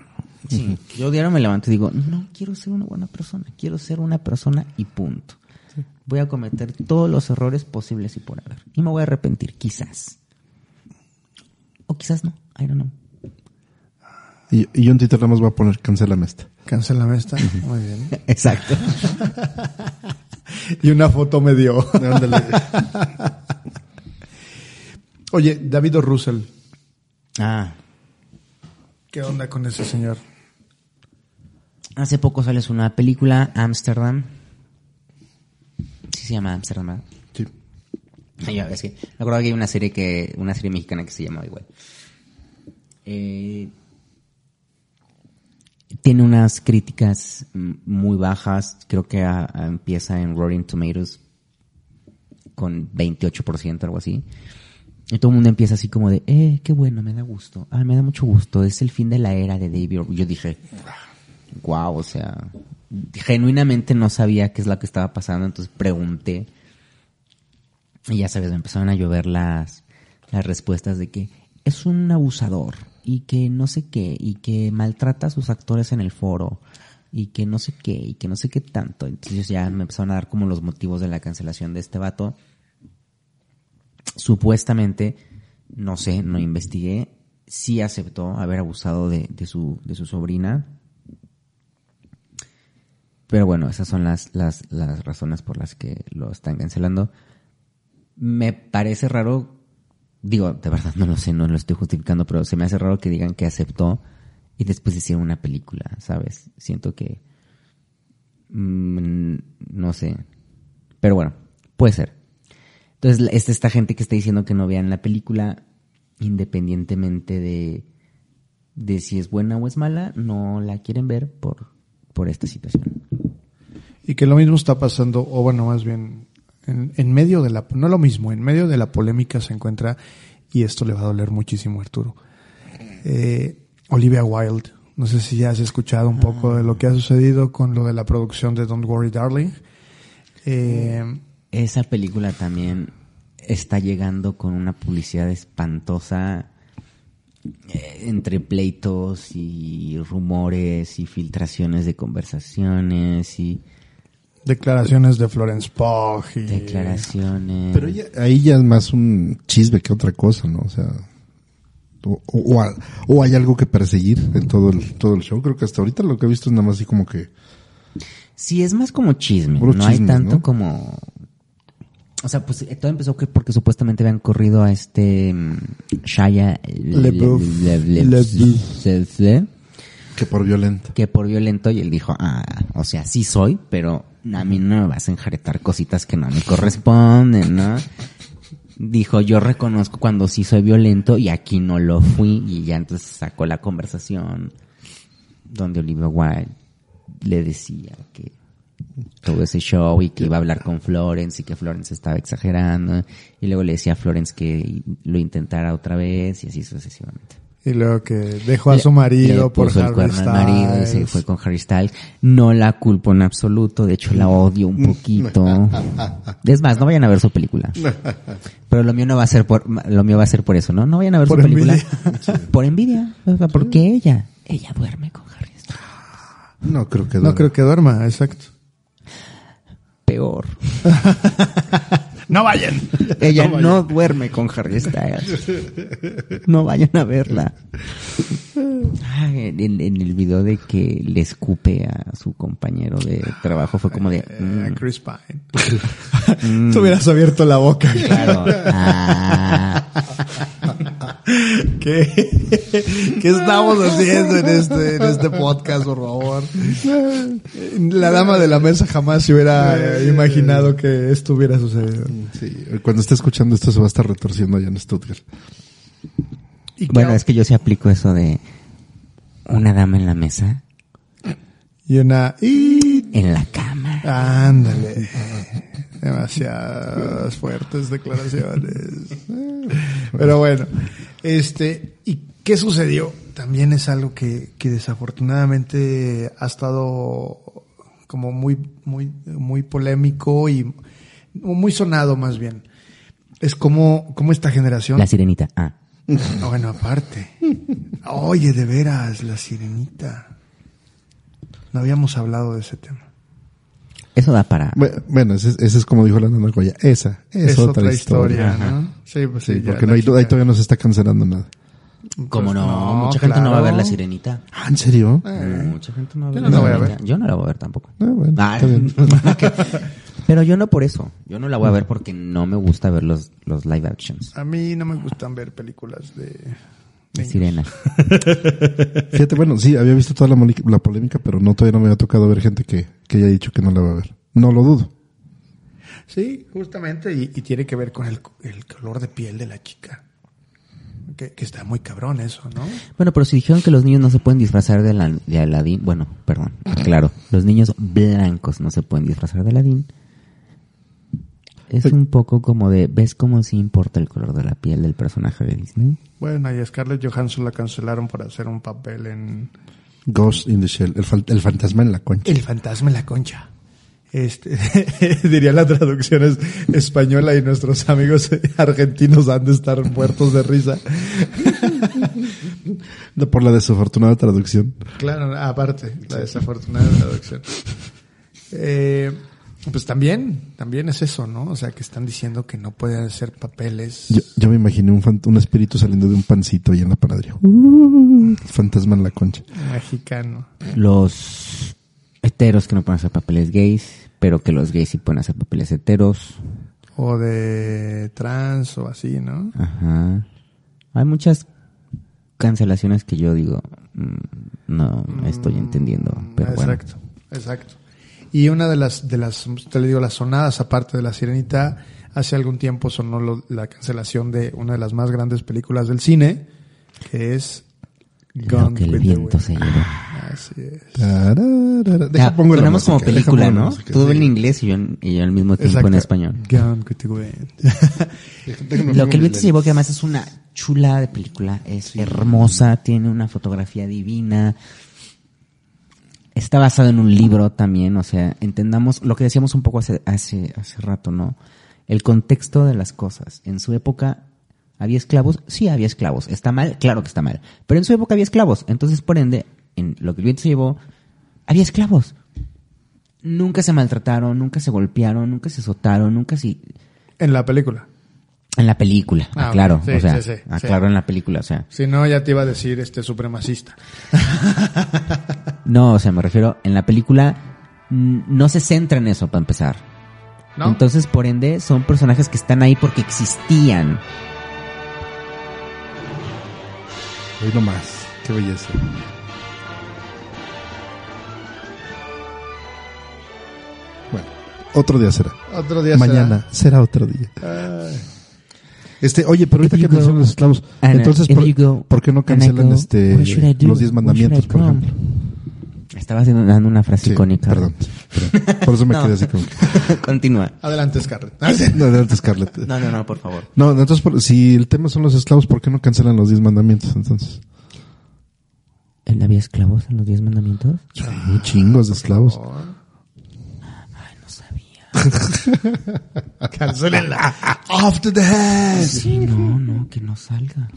Sí, yo diario me levanto y digo, no quiero ser una buena persona, quiero ser una persona y punto. Voy a cometer todos los errores posibles y por haber. Y me voy a arrepentir, quizás. O quizás no, I don't know. Y, y yo en Twitter nada más voy a poner cancelame esta. Cancélame esta. Muy bien. Exacto. Y una foto me dio. Oye, David O. Russell. Ah, ¿Qué onda con ese señor? hace poco sales una película, Amsterdam. Sí se llama Amsterdam, ¿verdad? Sí. Ay, ya, es que me acuerdo que hay una serie que, una serie mexicana que se llamaba igual. Eh, tiene unas críticas muy bajas. Creo que empieza en Rotten Tomatoes con 28%, algo así. Y todo el mundo empieza así como de, eh, qué bueno, me da gusto. Ah, me da mucho gusto. Es el fin de la era de David. Or-". Yo dije, wow, o sea, genuinamente no sabía qué es lo que estaba pasando, entonces pregunté. Y ya sabes, me empezaron a llover las, las respuestas de que es un abusador y que no sé qué y que maltrata a sus actores en el foro y que no sé qué y que no sé qué tanto. Entonces ya me empezaron a dar como los motivos de la cancelación de este vato. Supuestamente, no sé, no investigué, sí aceptó haber abusado de, de su, de su sobrina. Pero bueno, esas son las, las, las razones por las que lo están cancelando. Me parece raro, digo, de verdad no lo sé, no lo estoy justificando, pero se me hace raro que digan que aceptó y después hicieron una película, ¿sabes? Siento que... mm, no sé. Pero bueno, puede ser. Entonces, está esta gente que está diciendo que no vean la película independientemente de, de si es buena o es mala, no la quieren ver por, por esta situación. Y que lo mismo está pasando, o bueno, más bien, en, medio de la, no lo mismo, en medio de la polémica se encuentra, y esto le va a doler muchísimo a Arturo, eh, Olivia Wilde. No sé si ya has escuchado un poco de lo que ha sucedido con lo de la producción de Don't Worry Darling. Eh, Esa película también está llegando con una publicidad espantosa eh, entre pleitos y rumores y filtraciones de conversaciones y declaraciones de Florence Pugh y declaraciones. Pero ya- ahí ya es más un chisme que otra cosa, ¿no? O sea, o, o- o ha- o hay algo que perseguir en todo el, todo el show. Creo que hasta ahorita lo que he visto es nada más así como que... Sí, es más como chisme. Puro no hay tanto ¿no? como. O sea, pues eh, todo empezó que porque supuestamente habían corrido a este mm. Le- que por violento. que por violento y él dijo, ah, o sea, sí soy, pero a mí no me vas a enjaretar cositas que no me corresponden, ¿no? Dijo, yo reconozco cuando sí soy violento y aquí no lo fui y ya entonces sacó la conversación donde Olivia Wilde le decía que todo ese show y que iba a hablar con Florence y que Florence estaba exagerando y luego le decía a Florence que lo intentara otra vez y así sucesivamente. Y luego que dejó a su marido le por puso el Harry al marido y se fue con Harry Styles. No la culpo en absoluto, de hecho la odio un poquito. Es más, no vayan a ver su película. Pero lo mío no va a ser por, lo mío va a ser por eso, ¿no? No vayan a ver Por su película. envidia. Por envidia. O sea, Porque ella, ella duerme con Harry Styles. No creo que... No creo que duerma, exacto. Peor. No vayan. Ella no, duerme con Harry Styles. No vayan a verla. Ay, en, en el video de que le escupe a su compañero de trabajo fue como de... Eh, mm, Chris Pine. Tú hubieras abierto la boca. claro. Ah, ¿Qué, ¿Qué estamos haciendo en este, en este podcast, por favor? La dama de la mesa jamás se hubiera imaginado que esto hubiera sucedido. Sí, cuando esté escuchando esto se va a estar retorciendo allá en Stuttgart. Y bueno, claro, es que yo sí aplico eso de una dama en la mesa, y una... Y... en la cama. Ándale. Demasiadas fuertes declaraciones. Pero bueno, este, ¿y qué sucedió? También es algo que, que desafortunadamente ha estado como muy, muy, muy polémico y muy sonado más bien. Es como, como esta generación. La sirenita. Ah. Ah, Bueno, aparte. Oye, de veras, la sirenita. No habíamos hablado de ese tema. Eso da para... Bu- Bueno, ese, ese es como dijo la nana Goya. Esa es, otra, historia. ¿no? Sí, pues Sí, porque no hay, ahí todavía no se está cancelando nada. ¿Cómo no? no, Mucha gente no va a ver la sirenita. Ah, ¿en serio? Mucha gente no va a ver Yo no la la voy a ver. Yo no la voy a ver tampoco. Ah, bueno, Ah, está bien. que- Pero yo no por eso. Yo no la voy a ver porque no me gusta ver los, los live actions. A mí no me gustan ver películas de... De sirena. Fíjate, bueno, sí, había visto toda la, polémica, pero no todavía no me había tocado ver gente que, que haya dicho que no la va a ver. No lo dudo. Sí, justamente, y, y tiene que ver con el, el color de piel de la chica. Que, que está muy cabrón eso, ¿no? Bueno, pero si dijeron que los niños no se pueden disfrazar de, la, de Aladdin, bueno, perdón, claro, los niños blancos no se pueden disfrazar de Aladdin. Es un poco como de, ¿ves cómo sí importa el color de la piel del personaje de Disney? Bueno, y a Scarlett Johansson la cancelaron por hacer un papel en Ghost in the Shell, el, fantasma en la concha. El fantasma en la concha. Este, diría la traducción es española y nuestros amigos argentinos han de estar muertos de risa. Por la desafortunada traducción. Claro, aparte, la desafortunada traducción. Eh, pues también, también es eso, ¿no? O sea, que están diciendo que no pueden hacer papeles. Yo, yo me imaginé un, fan- un espíritu saliendo de un pancito ahí en la panadería. Uh, fantasma en la concha. mexicano. Los heteros que no pueden hacer papeles gays, pero que los gays sí pueden hacer papeles heteros. O de trans o así, ¿no? Ajá. Hay muchas cancelaciones que yo digo, mm, no estoy entendiendo, pero bueno. exacto, exacto. Y una de las, de las, te le digo, las sonadas, aparte de La Sirenita, hace algún tiempo sonó lo- la cancelación de una de las más grandes películas del cine, que es Lo Gone que el with the viento Wind. se llevó. Así es. Tararara. Deja, Ah, pongo la sonamos como música, película, ¿no? música, Todo sí. en inglés y yo, en- y yo al mismo tiempo en español. Gone with the Wind. Lo que el viento se llevó, que además es una chula de película, es hermosa, tiene una fotografía divina, está basado en un libro también, o sea, entendamos lo que decíamos un poco hace, hace, hace rato, ¿no? El contexto de las cosas. En su época, ¿había esclavos? Sí, había esclavos. ¿Está mal? Claro que está mal. Pero en su época había esclavos. Entonces, por ende, en lo que el viento se llevó, había esclavos. Nunca se maltrataron, nunca se golpearon, nunca se azotaron, nunca se... En la película. En la película, Ah, claro, ok. Sí, o sea, sí, sí, aclaro en la película, o sea, Si no, ya te iba a decir este supremacista. no, o sea, me refiero, en la película no se centra en eso para empezar. ¿No? Entonces, por ende, son personajes que están ahí porque existían. Hoy nomás. Qué belleza. Bueno, otro día será. Otro día Mañana será, otro día. Este, oye, pero ahorita que mencionas los esclavos, entonces, ¿por, por qué no cancelan go, este los diez Where mandamientos, should I por ejemplo? Estaba haciendo, dando una frase Sí, icónica. perdón, perdón. Por eso me No. quedé así como que... Continúa. Adelante, Scarlett. No, adelante, Scarlett. No, no, no, por favor. No, entonces, por- si el tema son los esclavos, ¿por qué no cancelan los diez mandamientos, entonces? ¿En había esclavos en los diez mandamientos? Sí, chingos de esclavos. Ay, no sabía. Cancelenla. Off to the head. Sí, no, no, que no salga.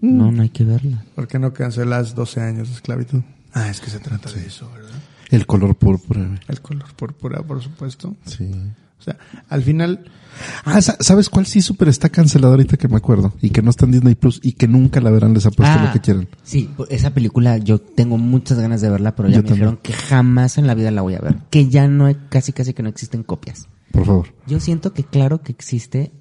No, no hay que verla. ¿Por qué no cancelas 12 años de esclavitud? Ah, es que se trata de eso, ¿verdad? El color púrpura. El color púrpura, por supuesto. Sí. O sea, al final, Ah, sa- ¿sabes cuál sí súper está cancelado ahorita que me acuerdo? Y que no está en Disney Plus y que nunca la verán, les apuesto Ah, lo que quieran. Sí, pues, esa película yo tengo muchas ganas de verla, pero ya Yo me dijeron también. que jamás en la vida la voy a ver. Que ya no hay, casi casi que no existen copias. Por favor. Yo siento que claro que existe,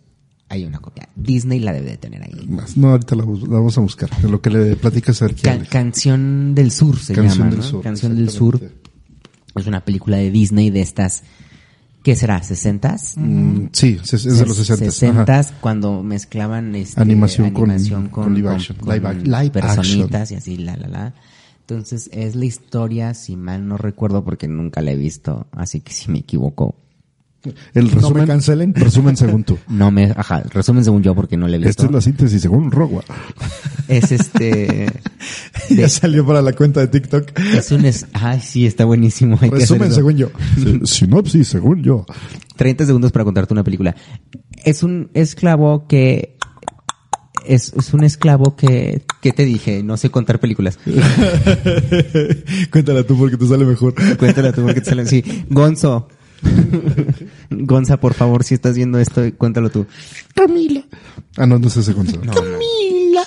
hay una copia. Disney la debe de tener ahí. Más. No, ahorita la, la vamos a buscar. En lo que le platicas a ver quién. Ca- Canción del Sur se Canción llama, del ¿no? Sur, Canción del Sur. Es una película de Disney de estas, ¿qué será? ¿60s? Mm, sí, es, de los 60. 60 cuando mezclaban este, Animación con- animación con live action. con Live live personitas y así, la, la, la. Entonces, es la historia, si mal no recuerdo, porque nunca la he visto, así que si me equivoco, El No resumen, me cancelen. resumen según tú. no me, ajá, resumen según yo porque no la he visto. Esta es la síntesis según Rogua. Es este, ya salió para la cuenta de TikTok. es un, es, ay, sí, está buenísimo. hay que Resumen eso. según yo. Sinopsis según yo. 30 segundos para contarte una película. Es un esclavo que es, es un esclavo que, ¿qué te dije? No sé contar películas. Cuéntala tú porque te sale mejor. Cuéntala tú porque te salen así. Gonzo. Gonza, por favor, si estás viendo esto, cuéntalo tú. Camila. Ah, no, no es ese Gonzalo. Camila.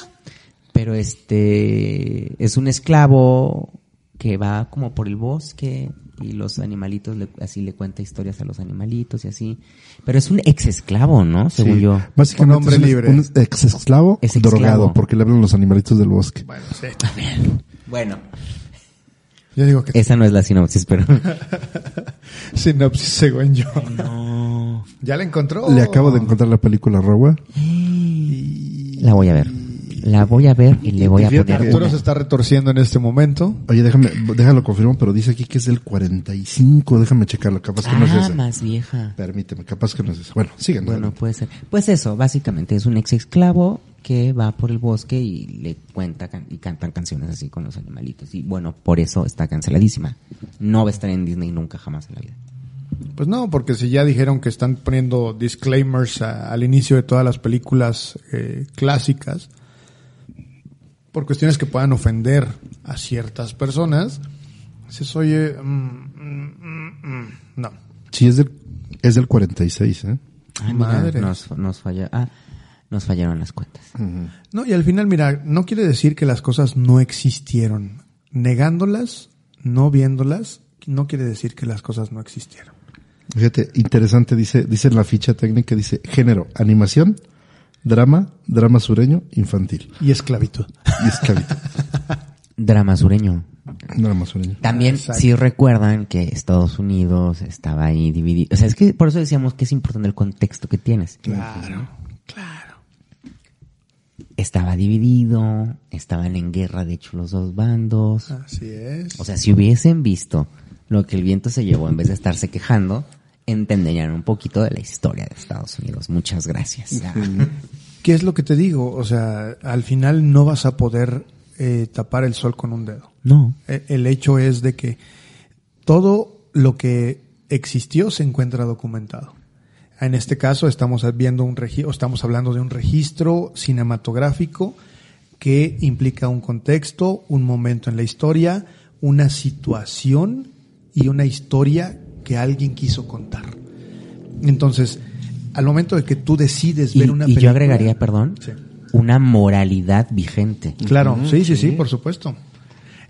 Pero este es un esclavo que va como por el bosque y los animalitos le- así le cuenta historias a los animalitos y así. Pero es un ex esclavo, ¿no? Según Sí. yo. Básicamente Un hombre es libre. un ex esclavo Es esclavo. drogado porque le hablan los animalitos del bosque. Bueno, sí, también. Bueno, Yo digo que esa no es la sinopsis, pero sinopsis según yo. no. ¿Ya la encontró? Le acabo de encontrar la película Rogua. La voy a ver. La voy a ver y le voy a Fíjate poner Arturo una. se está retorciendo en este momento. Oye, déjame, déjalo confirmo, pero dice aquí que es del 45. Déjame checarlo, capaz que no es Ah, ese. más vieja. Permíteme, capaz que no es ese. Bueno, sigan. Bueno, puede ser. Pues eso, básicamente es un ex esclavo que va por el bosque y le cuenta can- y cantan canciones así con los animalitos. Y bueno, por eso está canceladísima. No va a estar en Disney nunca jamás en la vida. Pues no, porque si ya dijeron que están poniendo disclaimers a- al inicio de todas las películas eh, clásicas, por cuestiones que puedan ofender a ciertas personas, dices, oye, mm, mm, mm, mm, no. Sí, es del, es del 46, ¿eh? Ay, mira, nos, nos falla, ah, nos fallaron las cuentas. No, y al final, mira, no quiere decir que las cosas no existieron. Negándolas, no viéndolas, no quiere decir que las cosas no existieron. Fíjate, interesante, dice, dice en la ficha técnica, dice género, animación, drama, drama sureño, infantil. Y esclavitud. Y esclavitud. Drama sureño. drama sureño. También, Exacto. si recuerdan que Estados Unidos estaba ahí dividido. O sea, es que por eso decíamos que es importante el contexto que tienes. Claro, claro. Estaba dividido, estaban en guerra, de hecho, los dos bandos. Así es. O sea, si hubiesen visto lo que el viento se llevó en vez de estarse quejando, entenderían un poquito de la historia de Estados Unidos. Muchas gracias. ¿Qué es lo que te digo? O sea, al final no vas a poder eh, tapar el sol con un dedo. No. Eh, El hecho es de que todo lo que existió se encuentra documentado. En este caso estamos viendo un registro, estamos hablando de un registro cinematográfico que implica un contexto, un momento en la historia, una situación y una historia que alguien quiso contar. Entonces, al momento de que tú decides Y, ver una y película, yo agregaría, perdón, Sí. una moralidad vigente. Claro, sí, sí, sí, por supuesto.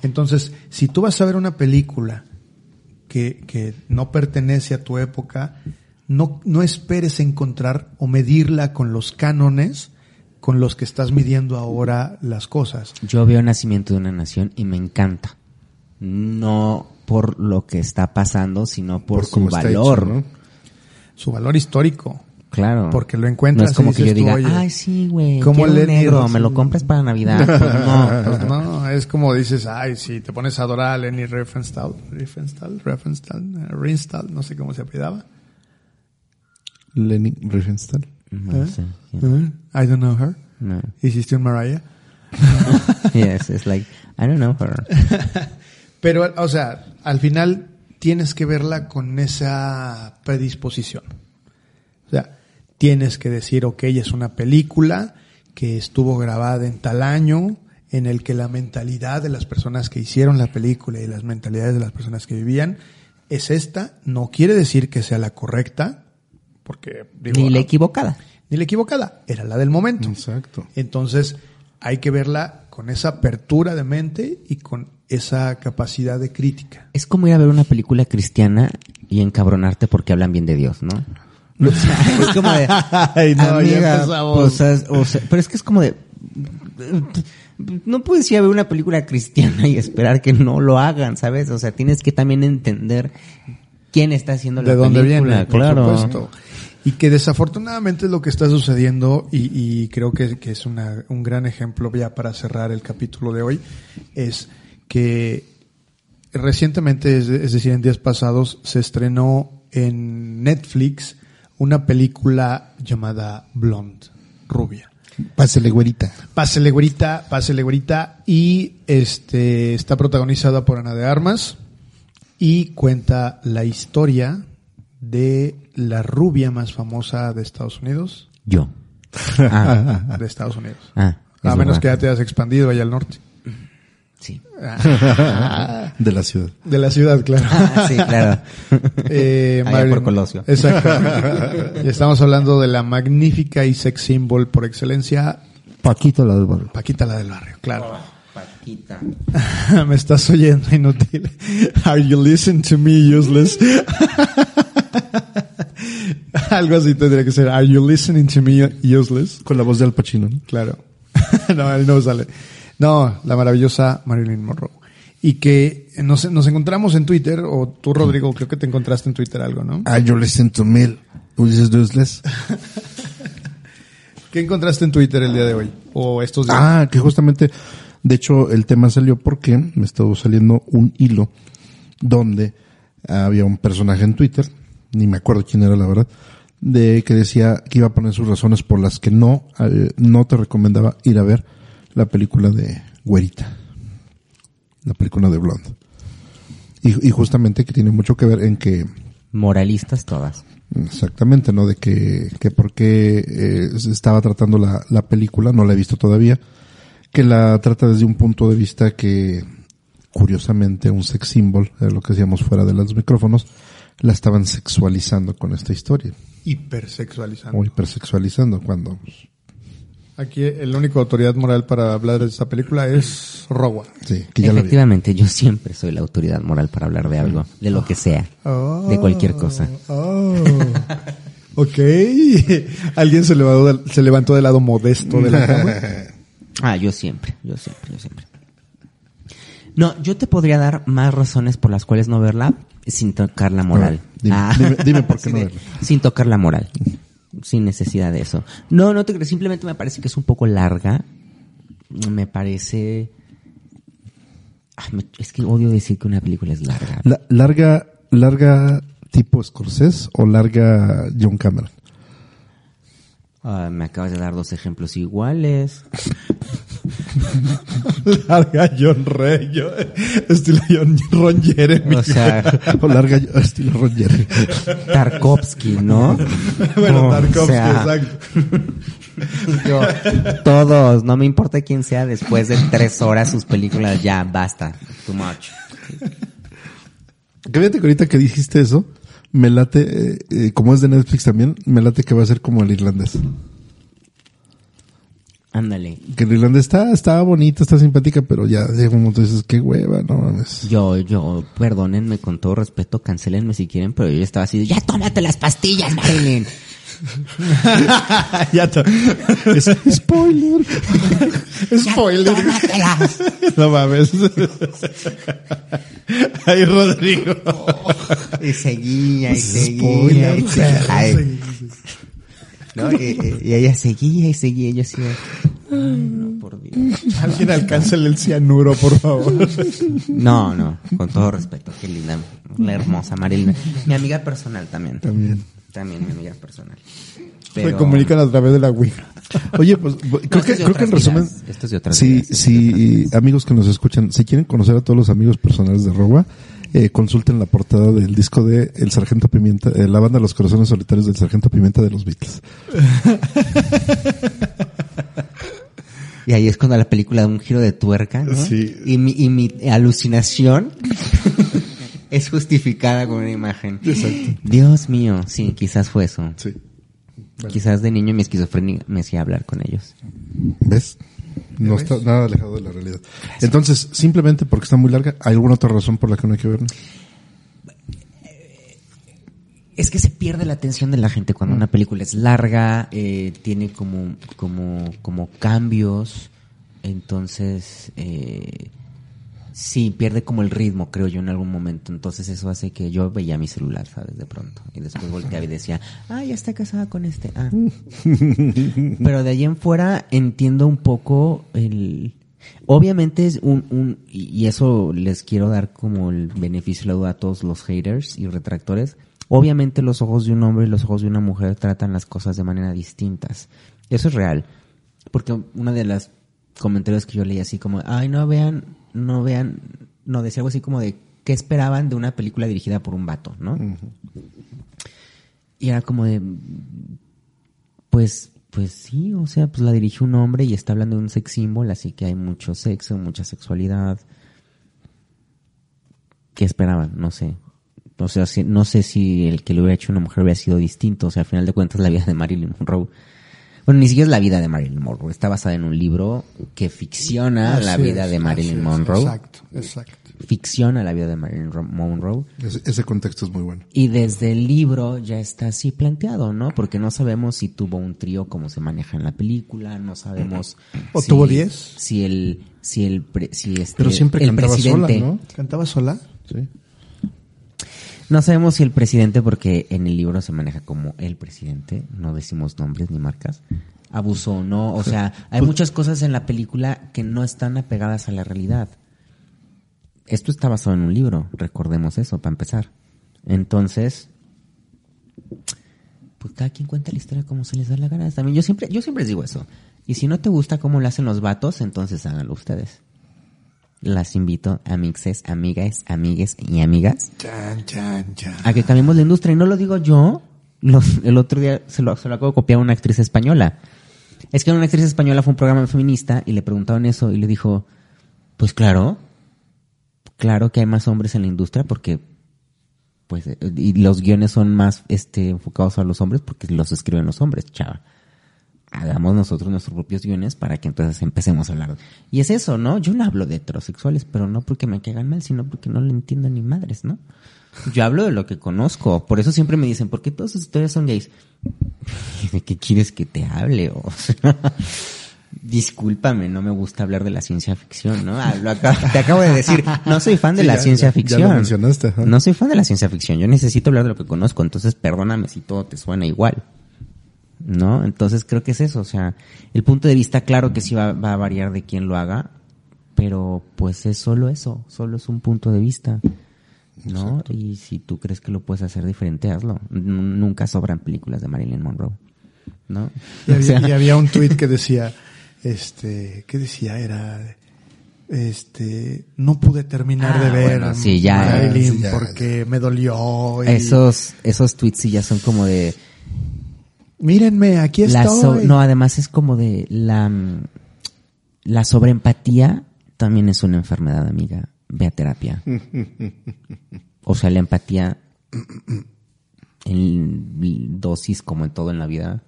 Entonces, si tú vas a ver una película que, que no pertenece a tu época, no, no esperes encontrar o medirla con los cánones con los que estás midiendo ahora las cosas. Yo veo Nacimiento de una Nación y me encanta. No por lo que está pasando, sino por, su valor. hecho, ¿no? Su valor histórico. Claro. Porque lo encuentras No es como y que yo tú, diga, oye, ay, sí, güey, ¿cómo quiero un Lenny negro, me lo compras para Navidad. Pues no. Pues no, es como dices, ay, si te pones a adorar a Lenny Riefenstahl, Riefenstahl, Riefenstahl, eh, Riefenstahl, no sé cómo se apellidaba. Lenny Riefenstahl. No ¿Eh? sé. ¿Eh? I don't know her. No. Hiciste un Mariah. Yes, it's like, I don't know her. Pero, o sea, al final tienes que verla con esa predisposición. O sea, tienes que decir, ok, es una película que estuvo grabada en tal año, en el que la mentalidad de las personas que hicieron la película y las mentalidades de las personas que vivían es esta. No quiere decir que sea la correcta, porque digo, Ni la equivocada. ni la equivocada, era la del momento. Exacto. Entonces, hay que verla con esa apertura de mente y con esa capacidad de crítica. Es como ir a ver una película cristiana y encabronarte porque hablan bien de Dios, ¿no? O sea, es como de, Ay, no, amiga, pues, es- o sea, pero es que es como de, no puedes ir a ver una película cristiana y esperar que no lo hagan, ¿sabes? O sea, tienes que también entender quién está haciendo la de dónde película, viene, claro. por supuesto. Y que desafortunadamente es lo que está sucediendo y, y creo que, que es una- un gran ejemplo ya para cerrar el capítulo de hoy, es que recientemente, es decir, en días pasados, se estrenó en Netflix una película llamada Blonde, rubia. Pásele, güerita. Pásele güerita, pásele güerita y este está protagonizada por Ana de Armas y cuenta la historia de la rubia más famosa de Estados Unidos, Yo. Ah, de Estados Unidos. ah, A menos que ya te hayas expandido allá al norte. Sí. De la ciudad. De la ciudad, claro. sí, claro. Eh, Allá Marilyn- por Colosio. Exacto. y estamos hablando de la magnífica y sex symbol por excelencia, Paquito la del barrio. Paquita la del barrio, claro. Paquita. Me estás oyendo inútil. Are you listening to me, useless? Algo así tendría que ser. Are you listening to me, useless? Con la voz de Al Pacino, ¿no? Claro. no, ahí no sale. No, la maravillosa Marilyn Monroe. Y que nos, nos encontramos en Twitter, o tú, Rodrigo, creo que te encontraste en Twitter algo, ¿no? Ah, yo listen to me. Ulises Useless. ¿Qué encontraste en Twitter el día de hoy? O estos días. Ah, que justamente, de hecho, el tema salió porque me estuvo saliendo un hilo donde había un personaje en Twitter, ni me acuerdo quién era la verdad, de que decía que iba a poner sus razones por las que no, eh, no te recomendaba ir a ver la película de Güerita. La película de Blonde. Y, y justamente que tiene mucho que ver en que Moralistas todas. Exactamente, ¿no? De que, que por qué eh, estaba tratando la, la película, no la he visto todavía, que la trata desde un punto de vista que, curiosamente, un sex symbol, era lo que decíamos fuera de los micrófonos, la estaban sexualizando con esta historia, Hipersexualizando. o hipersexualizando, cuando, pues, Aquí el único autoridad moral para hablar de esta película es Rowa. sí, que ya. Efectivamente, yo siempre soy la autoridad moral para hablar de algo, de lo que sea, de cualquier cosa. Oh. ok. Alguien se levantó, del, se levantó del lado modesto de la cama. Ah, yo siempre, yo siempre, yo siempre. No, yo te podría dar más razones por las cuales no verla sin tocar la moral. A ver, dime, dime- dime por qué sí, no verla. Sin tocar la moral. Sin necesidad de eso. No, no te crees, simplemente me parece que es un poco larga. Me parece... Ah, me- es que odio decir que una película es larga. La- larga, larga tipo Scorsese o larga John Cameron. Ah, me acabas de dar dos ejemplos iguales. Larga John Rey, yo- estilo John, Ron Jeremy. O sea, O larga estilo Roger. Tarkovsky, ¿no? bueno, O Tarkovsky, sea, exacto. Yo, todos, no me importa quién sea, después de tres horas sus películas, ya, basta, too much. Fíjate que ahorita que dijiste eso, me late, eh, eh, como es de Netflix también, me late que va a ser como el irlandés. Ándale. Que el irlandés está, está bonita, está simpática, pero ya, de como tú dices, qué hueva, no mames. Yo, yo, perdónenme con todo respeto, cancelenme si quieren, pero yo estaba así, de, ya tómate las pastillas, Marilyn. ya to- Es- spoiler. Spoiler. Tómatelas. no mames. Ay, Rodrigo. Y seguía, y seguía, Spoiler. y seguía. Ay. ¿No? Y, ella seguía y seguía, y yo así, de, ay, no, por Dios. Alguien alcáncele el cianuro, por favor. No, no, con todo respeto, qué linda, la hermosa Marilyn. Mi amiga personal también. También. También mi amiga personal. Me comunican a través de la Wii. Oye, pues, creo que, creo que en resumen. Esto es de otras sí, vidas. sí, amigos que nos escuchan, si quieren conocer a todos los amigos personales de Roba, eh, consulten la portada del disco de El Sargento Pimienta, eh, la banda Los Corazones Solitarios del Sargento Pimienta de los Beatles. Y ahí es cuando la película da un giro de tuerca, ¿no? Sí. Y mi, y mi alucinación es justificada con una imagen. Exacto. Dios mío, sí, quizás fue eso. Sí. Quizás de niño mi esquizofrenia me hacía hablar con ellos. ¿Ves? No está nada alejado de la realidad. Entonces, simplemente porque está muy larga, ¿hay alguna otra razón por la que no hay que verla? Es que se pierde la atención de la gente cuando una película es larga, eh, tiene como, como, como cambios, entonces, eh, sí, pierde como el ritmo, creo yo, en algún momento. Entonces eso hace que yo veía mi celular, ¿sabes? De pronto. Y después volteaba y decía, ah, ya está casada con este. Ah. Pero de allí en fuera entiendo un poco el... Obviamente es un, un, y y eso les quiero dar como el beneficio de la duda a todos los haters y retractores. Obviamente los ojos de un hombre y los ojos de una mujer tratan las cosas de manera distintas. Eso es real. Porque una de las comentarios que yo leí así como, ay, no vean, no vean, no, decía algo así como de, ¿qué esperaban de una película dirigida por un vato, no? Y era como de, pues, pues sí, o sea, pues la dirigió un hombre y está hablando de un sex symbol, así que hay mucho sexo, mucha sexualidad. ¿Qué esperaban? No sé. O sea, no sé si el que lo hubiera hecho una mujer hubiera sido distinto. O sea, al final de cuentas, la vida de Marilyn Monroe. Bueno, ni siquiera es la vida de Marilyn Monroe. Está basada en un libro que ficciona la vida es, de Marilyn es, Monroe. Exacto, exacto. Ficciona la vida de Marilyn Ro- Monroe. Ese, ese contexto es muy bueno. Y desde el libro ya está así planteado, ¿no? Porque no sabemos si tuvo un trío como se maneja en la película, no sabemos ¿O si- tuvo diez? Si el si el pre- si este Pero siempre el cantaba sola, ¿no? ¿Cantaba sola? Sí. No sabemos si el presidente porque en el libro se maneja como el presidente, no decimos nombres ni marcas. abusó, ¿no? O sea, hay muchas cosas en la película que no están apegadas a la realidad. Esto está basado en un libro, recordemos eso, para empezar. Entonces, pues cada quien cuenta la historia como se les da la gana. También yo siempre, yo siempre les digo eso. Y si no te gusta cómo lo hacen los vatos, entonces háganlo ustedes. Las invito, amixes, amigas, amigues y amigas, Chan, chan, chan. a que cambiemos la industria. Y no lo digo yo, el otro día se lo, se lo acabo de copiar a una actriz española. Es que una actriz española fue a un programa feminista y le preguntaban eso y le dijo, pues claro, claro que hay más hombres en la industria porque pues y los guiones son más este enfocados a los hombres porque los escriben los hombres, chava. Hagamos nosotros nuestros propios guiones para que entonces empecemos a hablar. Y es eso, ¿no? Yo no hablo de heterosexuales, pero no porque me caigan mal, sino porque no le entiendan ni madres, ¿no? Yo hablo de lo que conozco. Por eso siempre me dicen, ¿por qué todas sus historias son gays? ¿De qué quieres que te hable? O sea, discúlpame, no me gusta hablar de la ciencia ficción, ¿no? Ah, lo acabo- te acabo de decir, no soy fan de Sí, la ya- ciencia ya- ya ficción. lo mencionaste. No soy fan de la ciencia ficción. Yo necesito hablar de lo que conozco, entonces perdóname si todo te suena igual. ¿No? Entonces creo que es eso. O sea, el punto de vista, claro que sí va, va a variar de quién lo haga, pero pues es solo eso, solo es un punto de vista. ¿No? Y si tú crees que lo puedes hacer diferente, hazlo. N- nunca sobran películas de Marilyn Monroe. ¿No? Y O había, sea, y había un tuit que decía, este, ¿qué decía? Era, este, no pude terminar Ah, de ver bueno, sí, ya, Marilyn sí, ya, porque me dolió. y, esos, esos tweets sí ya son como de, Mírenme, aquí La so- no, además es como de la, mm, la sobreempatía también es una enfermedad, amiga. Ve a terapia. O sea, la empatía en dosis, como en todo en la vida,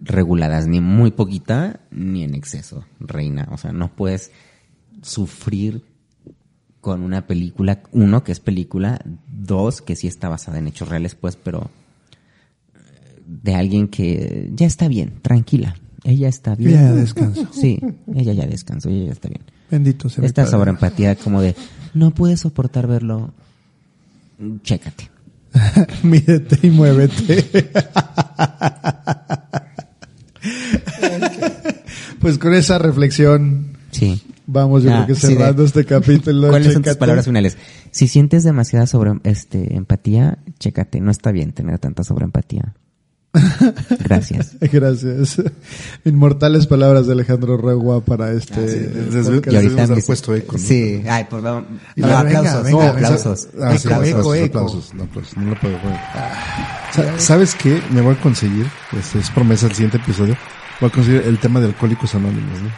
reguladas, ni muy poquita, ni en exceso, reina. O sea, no puedes sufrir con una película, uno, que es película, dos, que sí está basada en hechos reales, pues, pero de alguien que ya está bien, tranquila. Ella está bien. Ya descansó. Sí, ella ya descansó, ella ya está bien. Bendito sea. Esta sobreempatía como de, no puedes soportar verlo, chécate. Mídete y muévete. pues con esa reflexión Sí. vamos yo Ah, creo que sí, de- cerrando este capítulo. ¿Cuáles son tus palabras finales? Si sientes demasiada sobre este empatía, chécate, no está bien tener tanta sobreempatía. Gracias. Gracias. Inmortales palabras de Alejandro Regua para este. desde- podcast. Y ahorita mis- puesto eco, ¿no? Sí, ay, pues vamos. A No, venga, aplausos, venga, no, aplausos. Ah, sí, Eco, aplausos, eco, aplausos, no, aplausos, no lo puedo poner. Sa- ¿Sabes qué? Me voy a conseguir, este, es promesa el siguiente episodio, voy a conseguir el tema de Alcohólicos Anónimos, ¿no?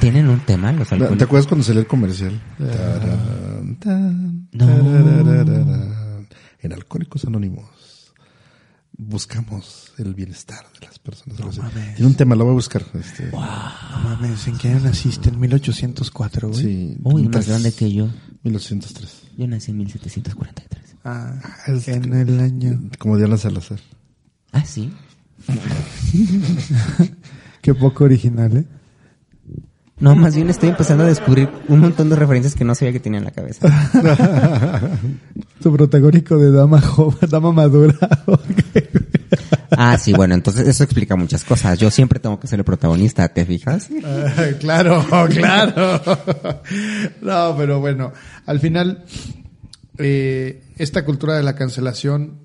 ¿Tienen un tema los ¿Te alcohólicos? acuerdas cuando salió el comercial? Tarán, tan, No. tararararán. En Alcohólicos Anónimos buscamos el bienestar de las personas. mames. Tiene un tema, lo voy a buscar. Este, No mames, ¿en qué año naciste? En 1804, güey. sí, Uy, más tres- grande que yo. 1803. Yo nací en 1743. Ah, en el año. Como Diana Salazar. Ah, sí. Qué poco original, ¿eh? No, más bien estoy empezando a descubrir un montón de referencias que no sabía que tenía en la cabeza. Tu protagónico de dama joven, dama madura. Ah, sí, bueno, entonces eso explica muchas cosas. Yo siempre tengo que ser el protagonista, ¿te fijas? Ah, claro, claro. No, pero bueno, al final, eh, esta cultura de la cancelación,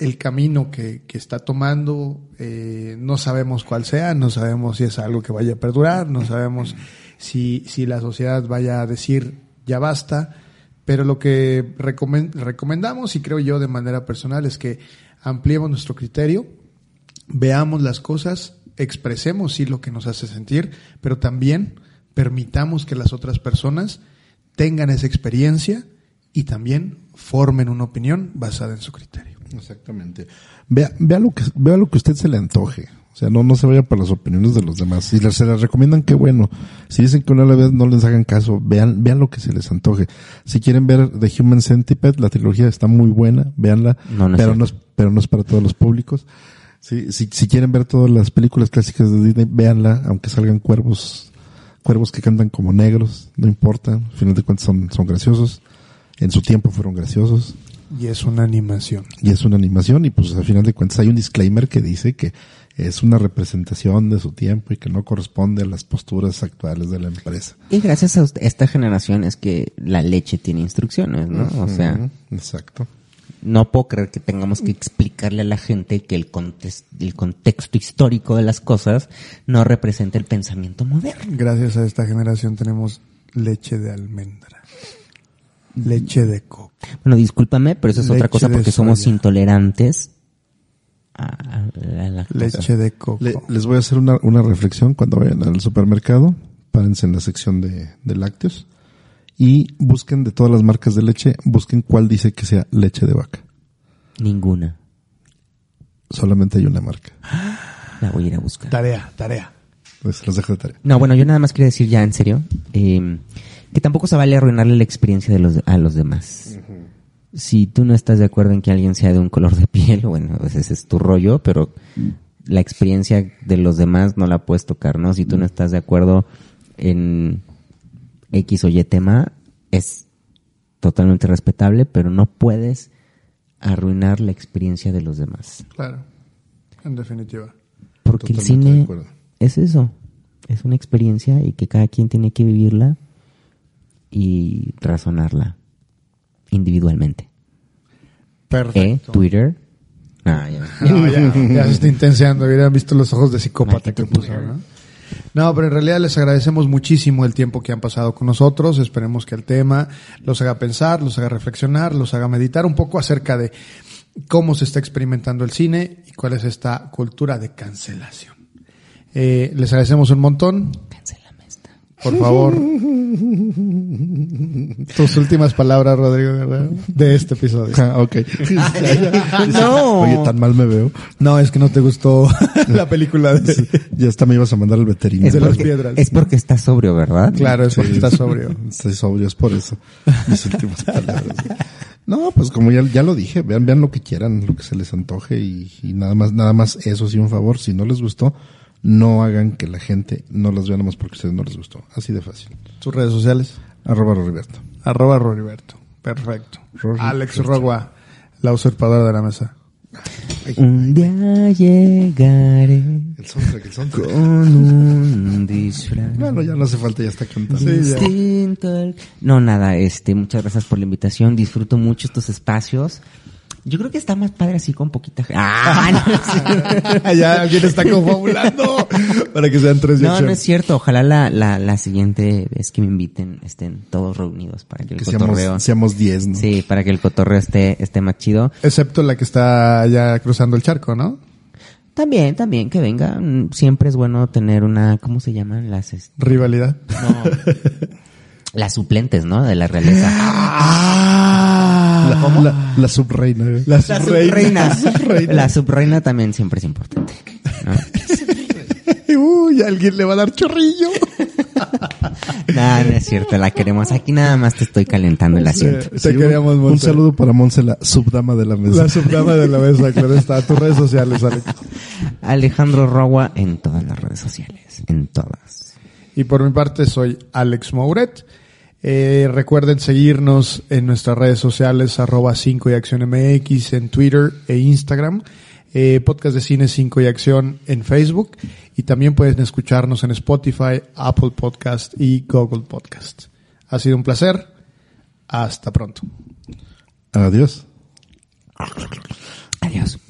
el camino que, que está tomando, eh, no sabemos cuál sea, no sabemos si es algo que vaya a perdurar, no sabemos si, si la sociedad vaya a decir ya basta, pero lo que recomen- recomendamos, y creo yo de manera personal, es que ampliemos nuestro criterio, veamos las cosas, expresemos sí lo que nos hace sentir, pero también permitamos que las otras personas tengan esa experiencia y también formen una opinión basada en su criterio. Exactamente. Vea, vea lo que, vea lo que usted se le antoje. O sea, no, no se vaya por las opiniones de los demás. Si les- se las recomiendan, qué bueno. Si dicen que una vez no les hagan caso, vean, vean lo que se les antoje. Si quieren ver The Human Centipede, la trilogía está muy buena, véanla. No, no pero no es, pero no es para todos los públicos. Sí, si, si quieren ver todas las películas clásicas de Disney, véanla, aunque salgan cuervos, cuervos que cantan como negros, no importa, al final de cuentas son, son graciosos. En su tiempo fueron graciosos Y es una animación. y es una animación y pues al final de cuentas hay un disclaimer que dice que, es una representación de su tiempo y que no corresponde a las posturas actuales de la empresa. Y gracias a usted- esta generación es que la leche tiene instrucciones, ¿no? O sea, Exacto. no puedo creer que tengamos que explicarle a la gente que el, contes- el contexto histórico de las cosas no representa el pensamiento moderno. Gracias a esta generación tenemos leche de almendra. Leche de coco. Bueno, discúlpame, pero eso es otra cosa porque somos soya. intolerantes a la lactosa. Leche de coco. Le- les voy a hacer una, una reflexión cuando vayan al supermercado. Párense en la sección de, de lácteos y busquen de todas las marcas de leche, busquen cuál dice que sea leche de vaca. Ninguna. Solamente hay una marca. La voy a ir a buscar. Tarea, tarea. Pues los dejo de tarea. No, bueno, yo nada más quería decir ya en serio eh, que tampoco se vale arruinarle la experiencia de los, a los demás. Si tú no estás de acuerdo en que alguien sea de un color de piel, bueno, pues ese es tu rollo, pero la experiencia de los demás no la puedes tocar, ¿no? Si tú no estás de acuerdo en X o Y tema, es totalmente respetable, pero no puedes arruinar la experiencia de los demás. Claro. En definitiva. Porque el Totalmente cine es eso, es una experiencia y que cada quien tiene que vivirla y razonarla individualmente. ¿Eh? Perfecto. Twitter. Ah, ya. No, ya, ya se está intenseando. Hubieran visto los ojos de psicópata que puso, ¿no? No, pero en realidad les agradecemos muchísimo el tiempo que han pasado con nosotros. Esperemos que el tema los haga pensar, los haga reflexionar, los haga meditar un poco acerca de cómo se está experimentando el cine y cuál es esta cultura de cancelación. Eh, les agradecemos un montón. Por favor. Tus últimas palabras, Rodrigo Guerrero, de este episodio. Ah, ok. No. Oye, tan mal me veo. No, es que no te gustó la película de... Ya hasta me ibas a mandar al Es veterinario. las porque, piedras. es porque está sobrio, ¿verdad? Claro, es porque Sí, está sí. sobrio. Estoy sobrio, es por eso. Mis últimas palabras. No, pues como ya, ya lo dije, vean, vean lo que quieran, lo que se les antoje y, y nada más, nada más eso sí un favor. Si no les gustó, no hagan que la gente no las vea nada más porque a ustedes no les gustó. Así de fácil. Sus redes sociales. Arroba Roriberto. Arroba Roriberto. Perfecto. Alex Rogua, la usurpadora de la mesa. Un día llegaré El soundtrack, el soundtrack. con un disfraz. Bueno, ya no hace falta, ya está cantando. Sí, ya. No, nada, este, muchas gracias por la invitación. Disfruto mucho estos espacios. Yo creo que está más padre así con poquita gente. Ah, no, ya alguien está confabulando para que sean tres no, no es cierto. Ojalá la, la, la siguiente vez que me inviten estén todos reunidos para que el Que cotorreo. seamos, seamos 10, ¿no? Sí, para que el cotorreo esté, esté más chido. Excepto la que está ya cruzando el charco, ¿no? También, también que venga. Mm, Siempre es bueno tener una, ¿cómo se llaman las, este, Rivalidad. no, las suplentes, ¿no? De la realeza. Ah, La, la, la subreina. ¿eh? la La subreina. subreina. La subreina también siempre es importante. ¿no? Uy, alguien le va a dar chorrillo. No, no es cierto, la queremos. Aquí nada más te estoy calentando el asiento. Te Sí, un- queríamos, un, Monse. saludo para Monse, la subdama de la mesa. La subdama de la mesa, claro está. Tus redes sociales, Alex. Alejandro Rogua en todas las redes sociales. En todas. Y por mi parte soy Alex Mouret. Eh, recuerden seguirnos en nuestras redes sociales arroba 5 y acción MX en Twitter e Instagram. Eh, podcast de cine 5 y acción en Facebook. Y también pueden escucharnos en Spotify, Apple Podcast y Google Podcast. Ha sido un placer. Hasta pronto. Adiós.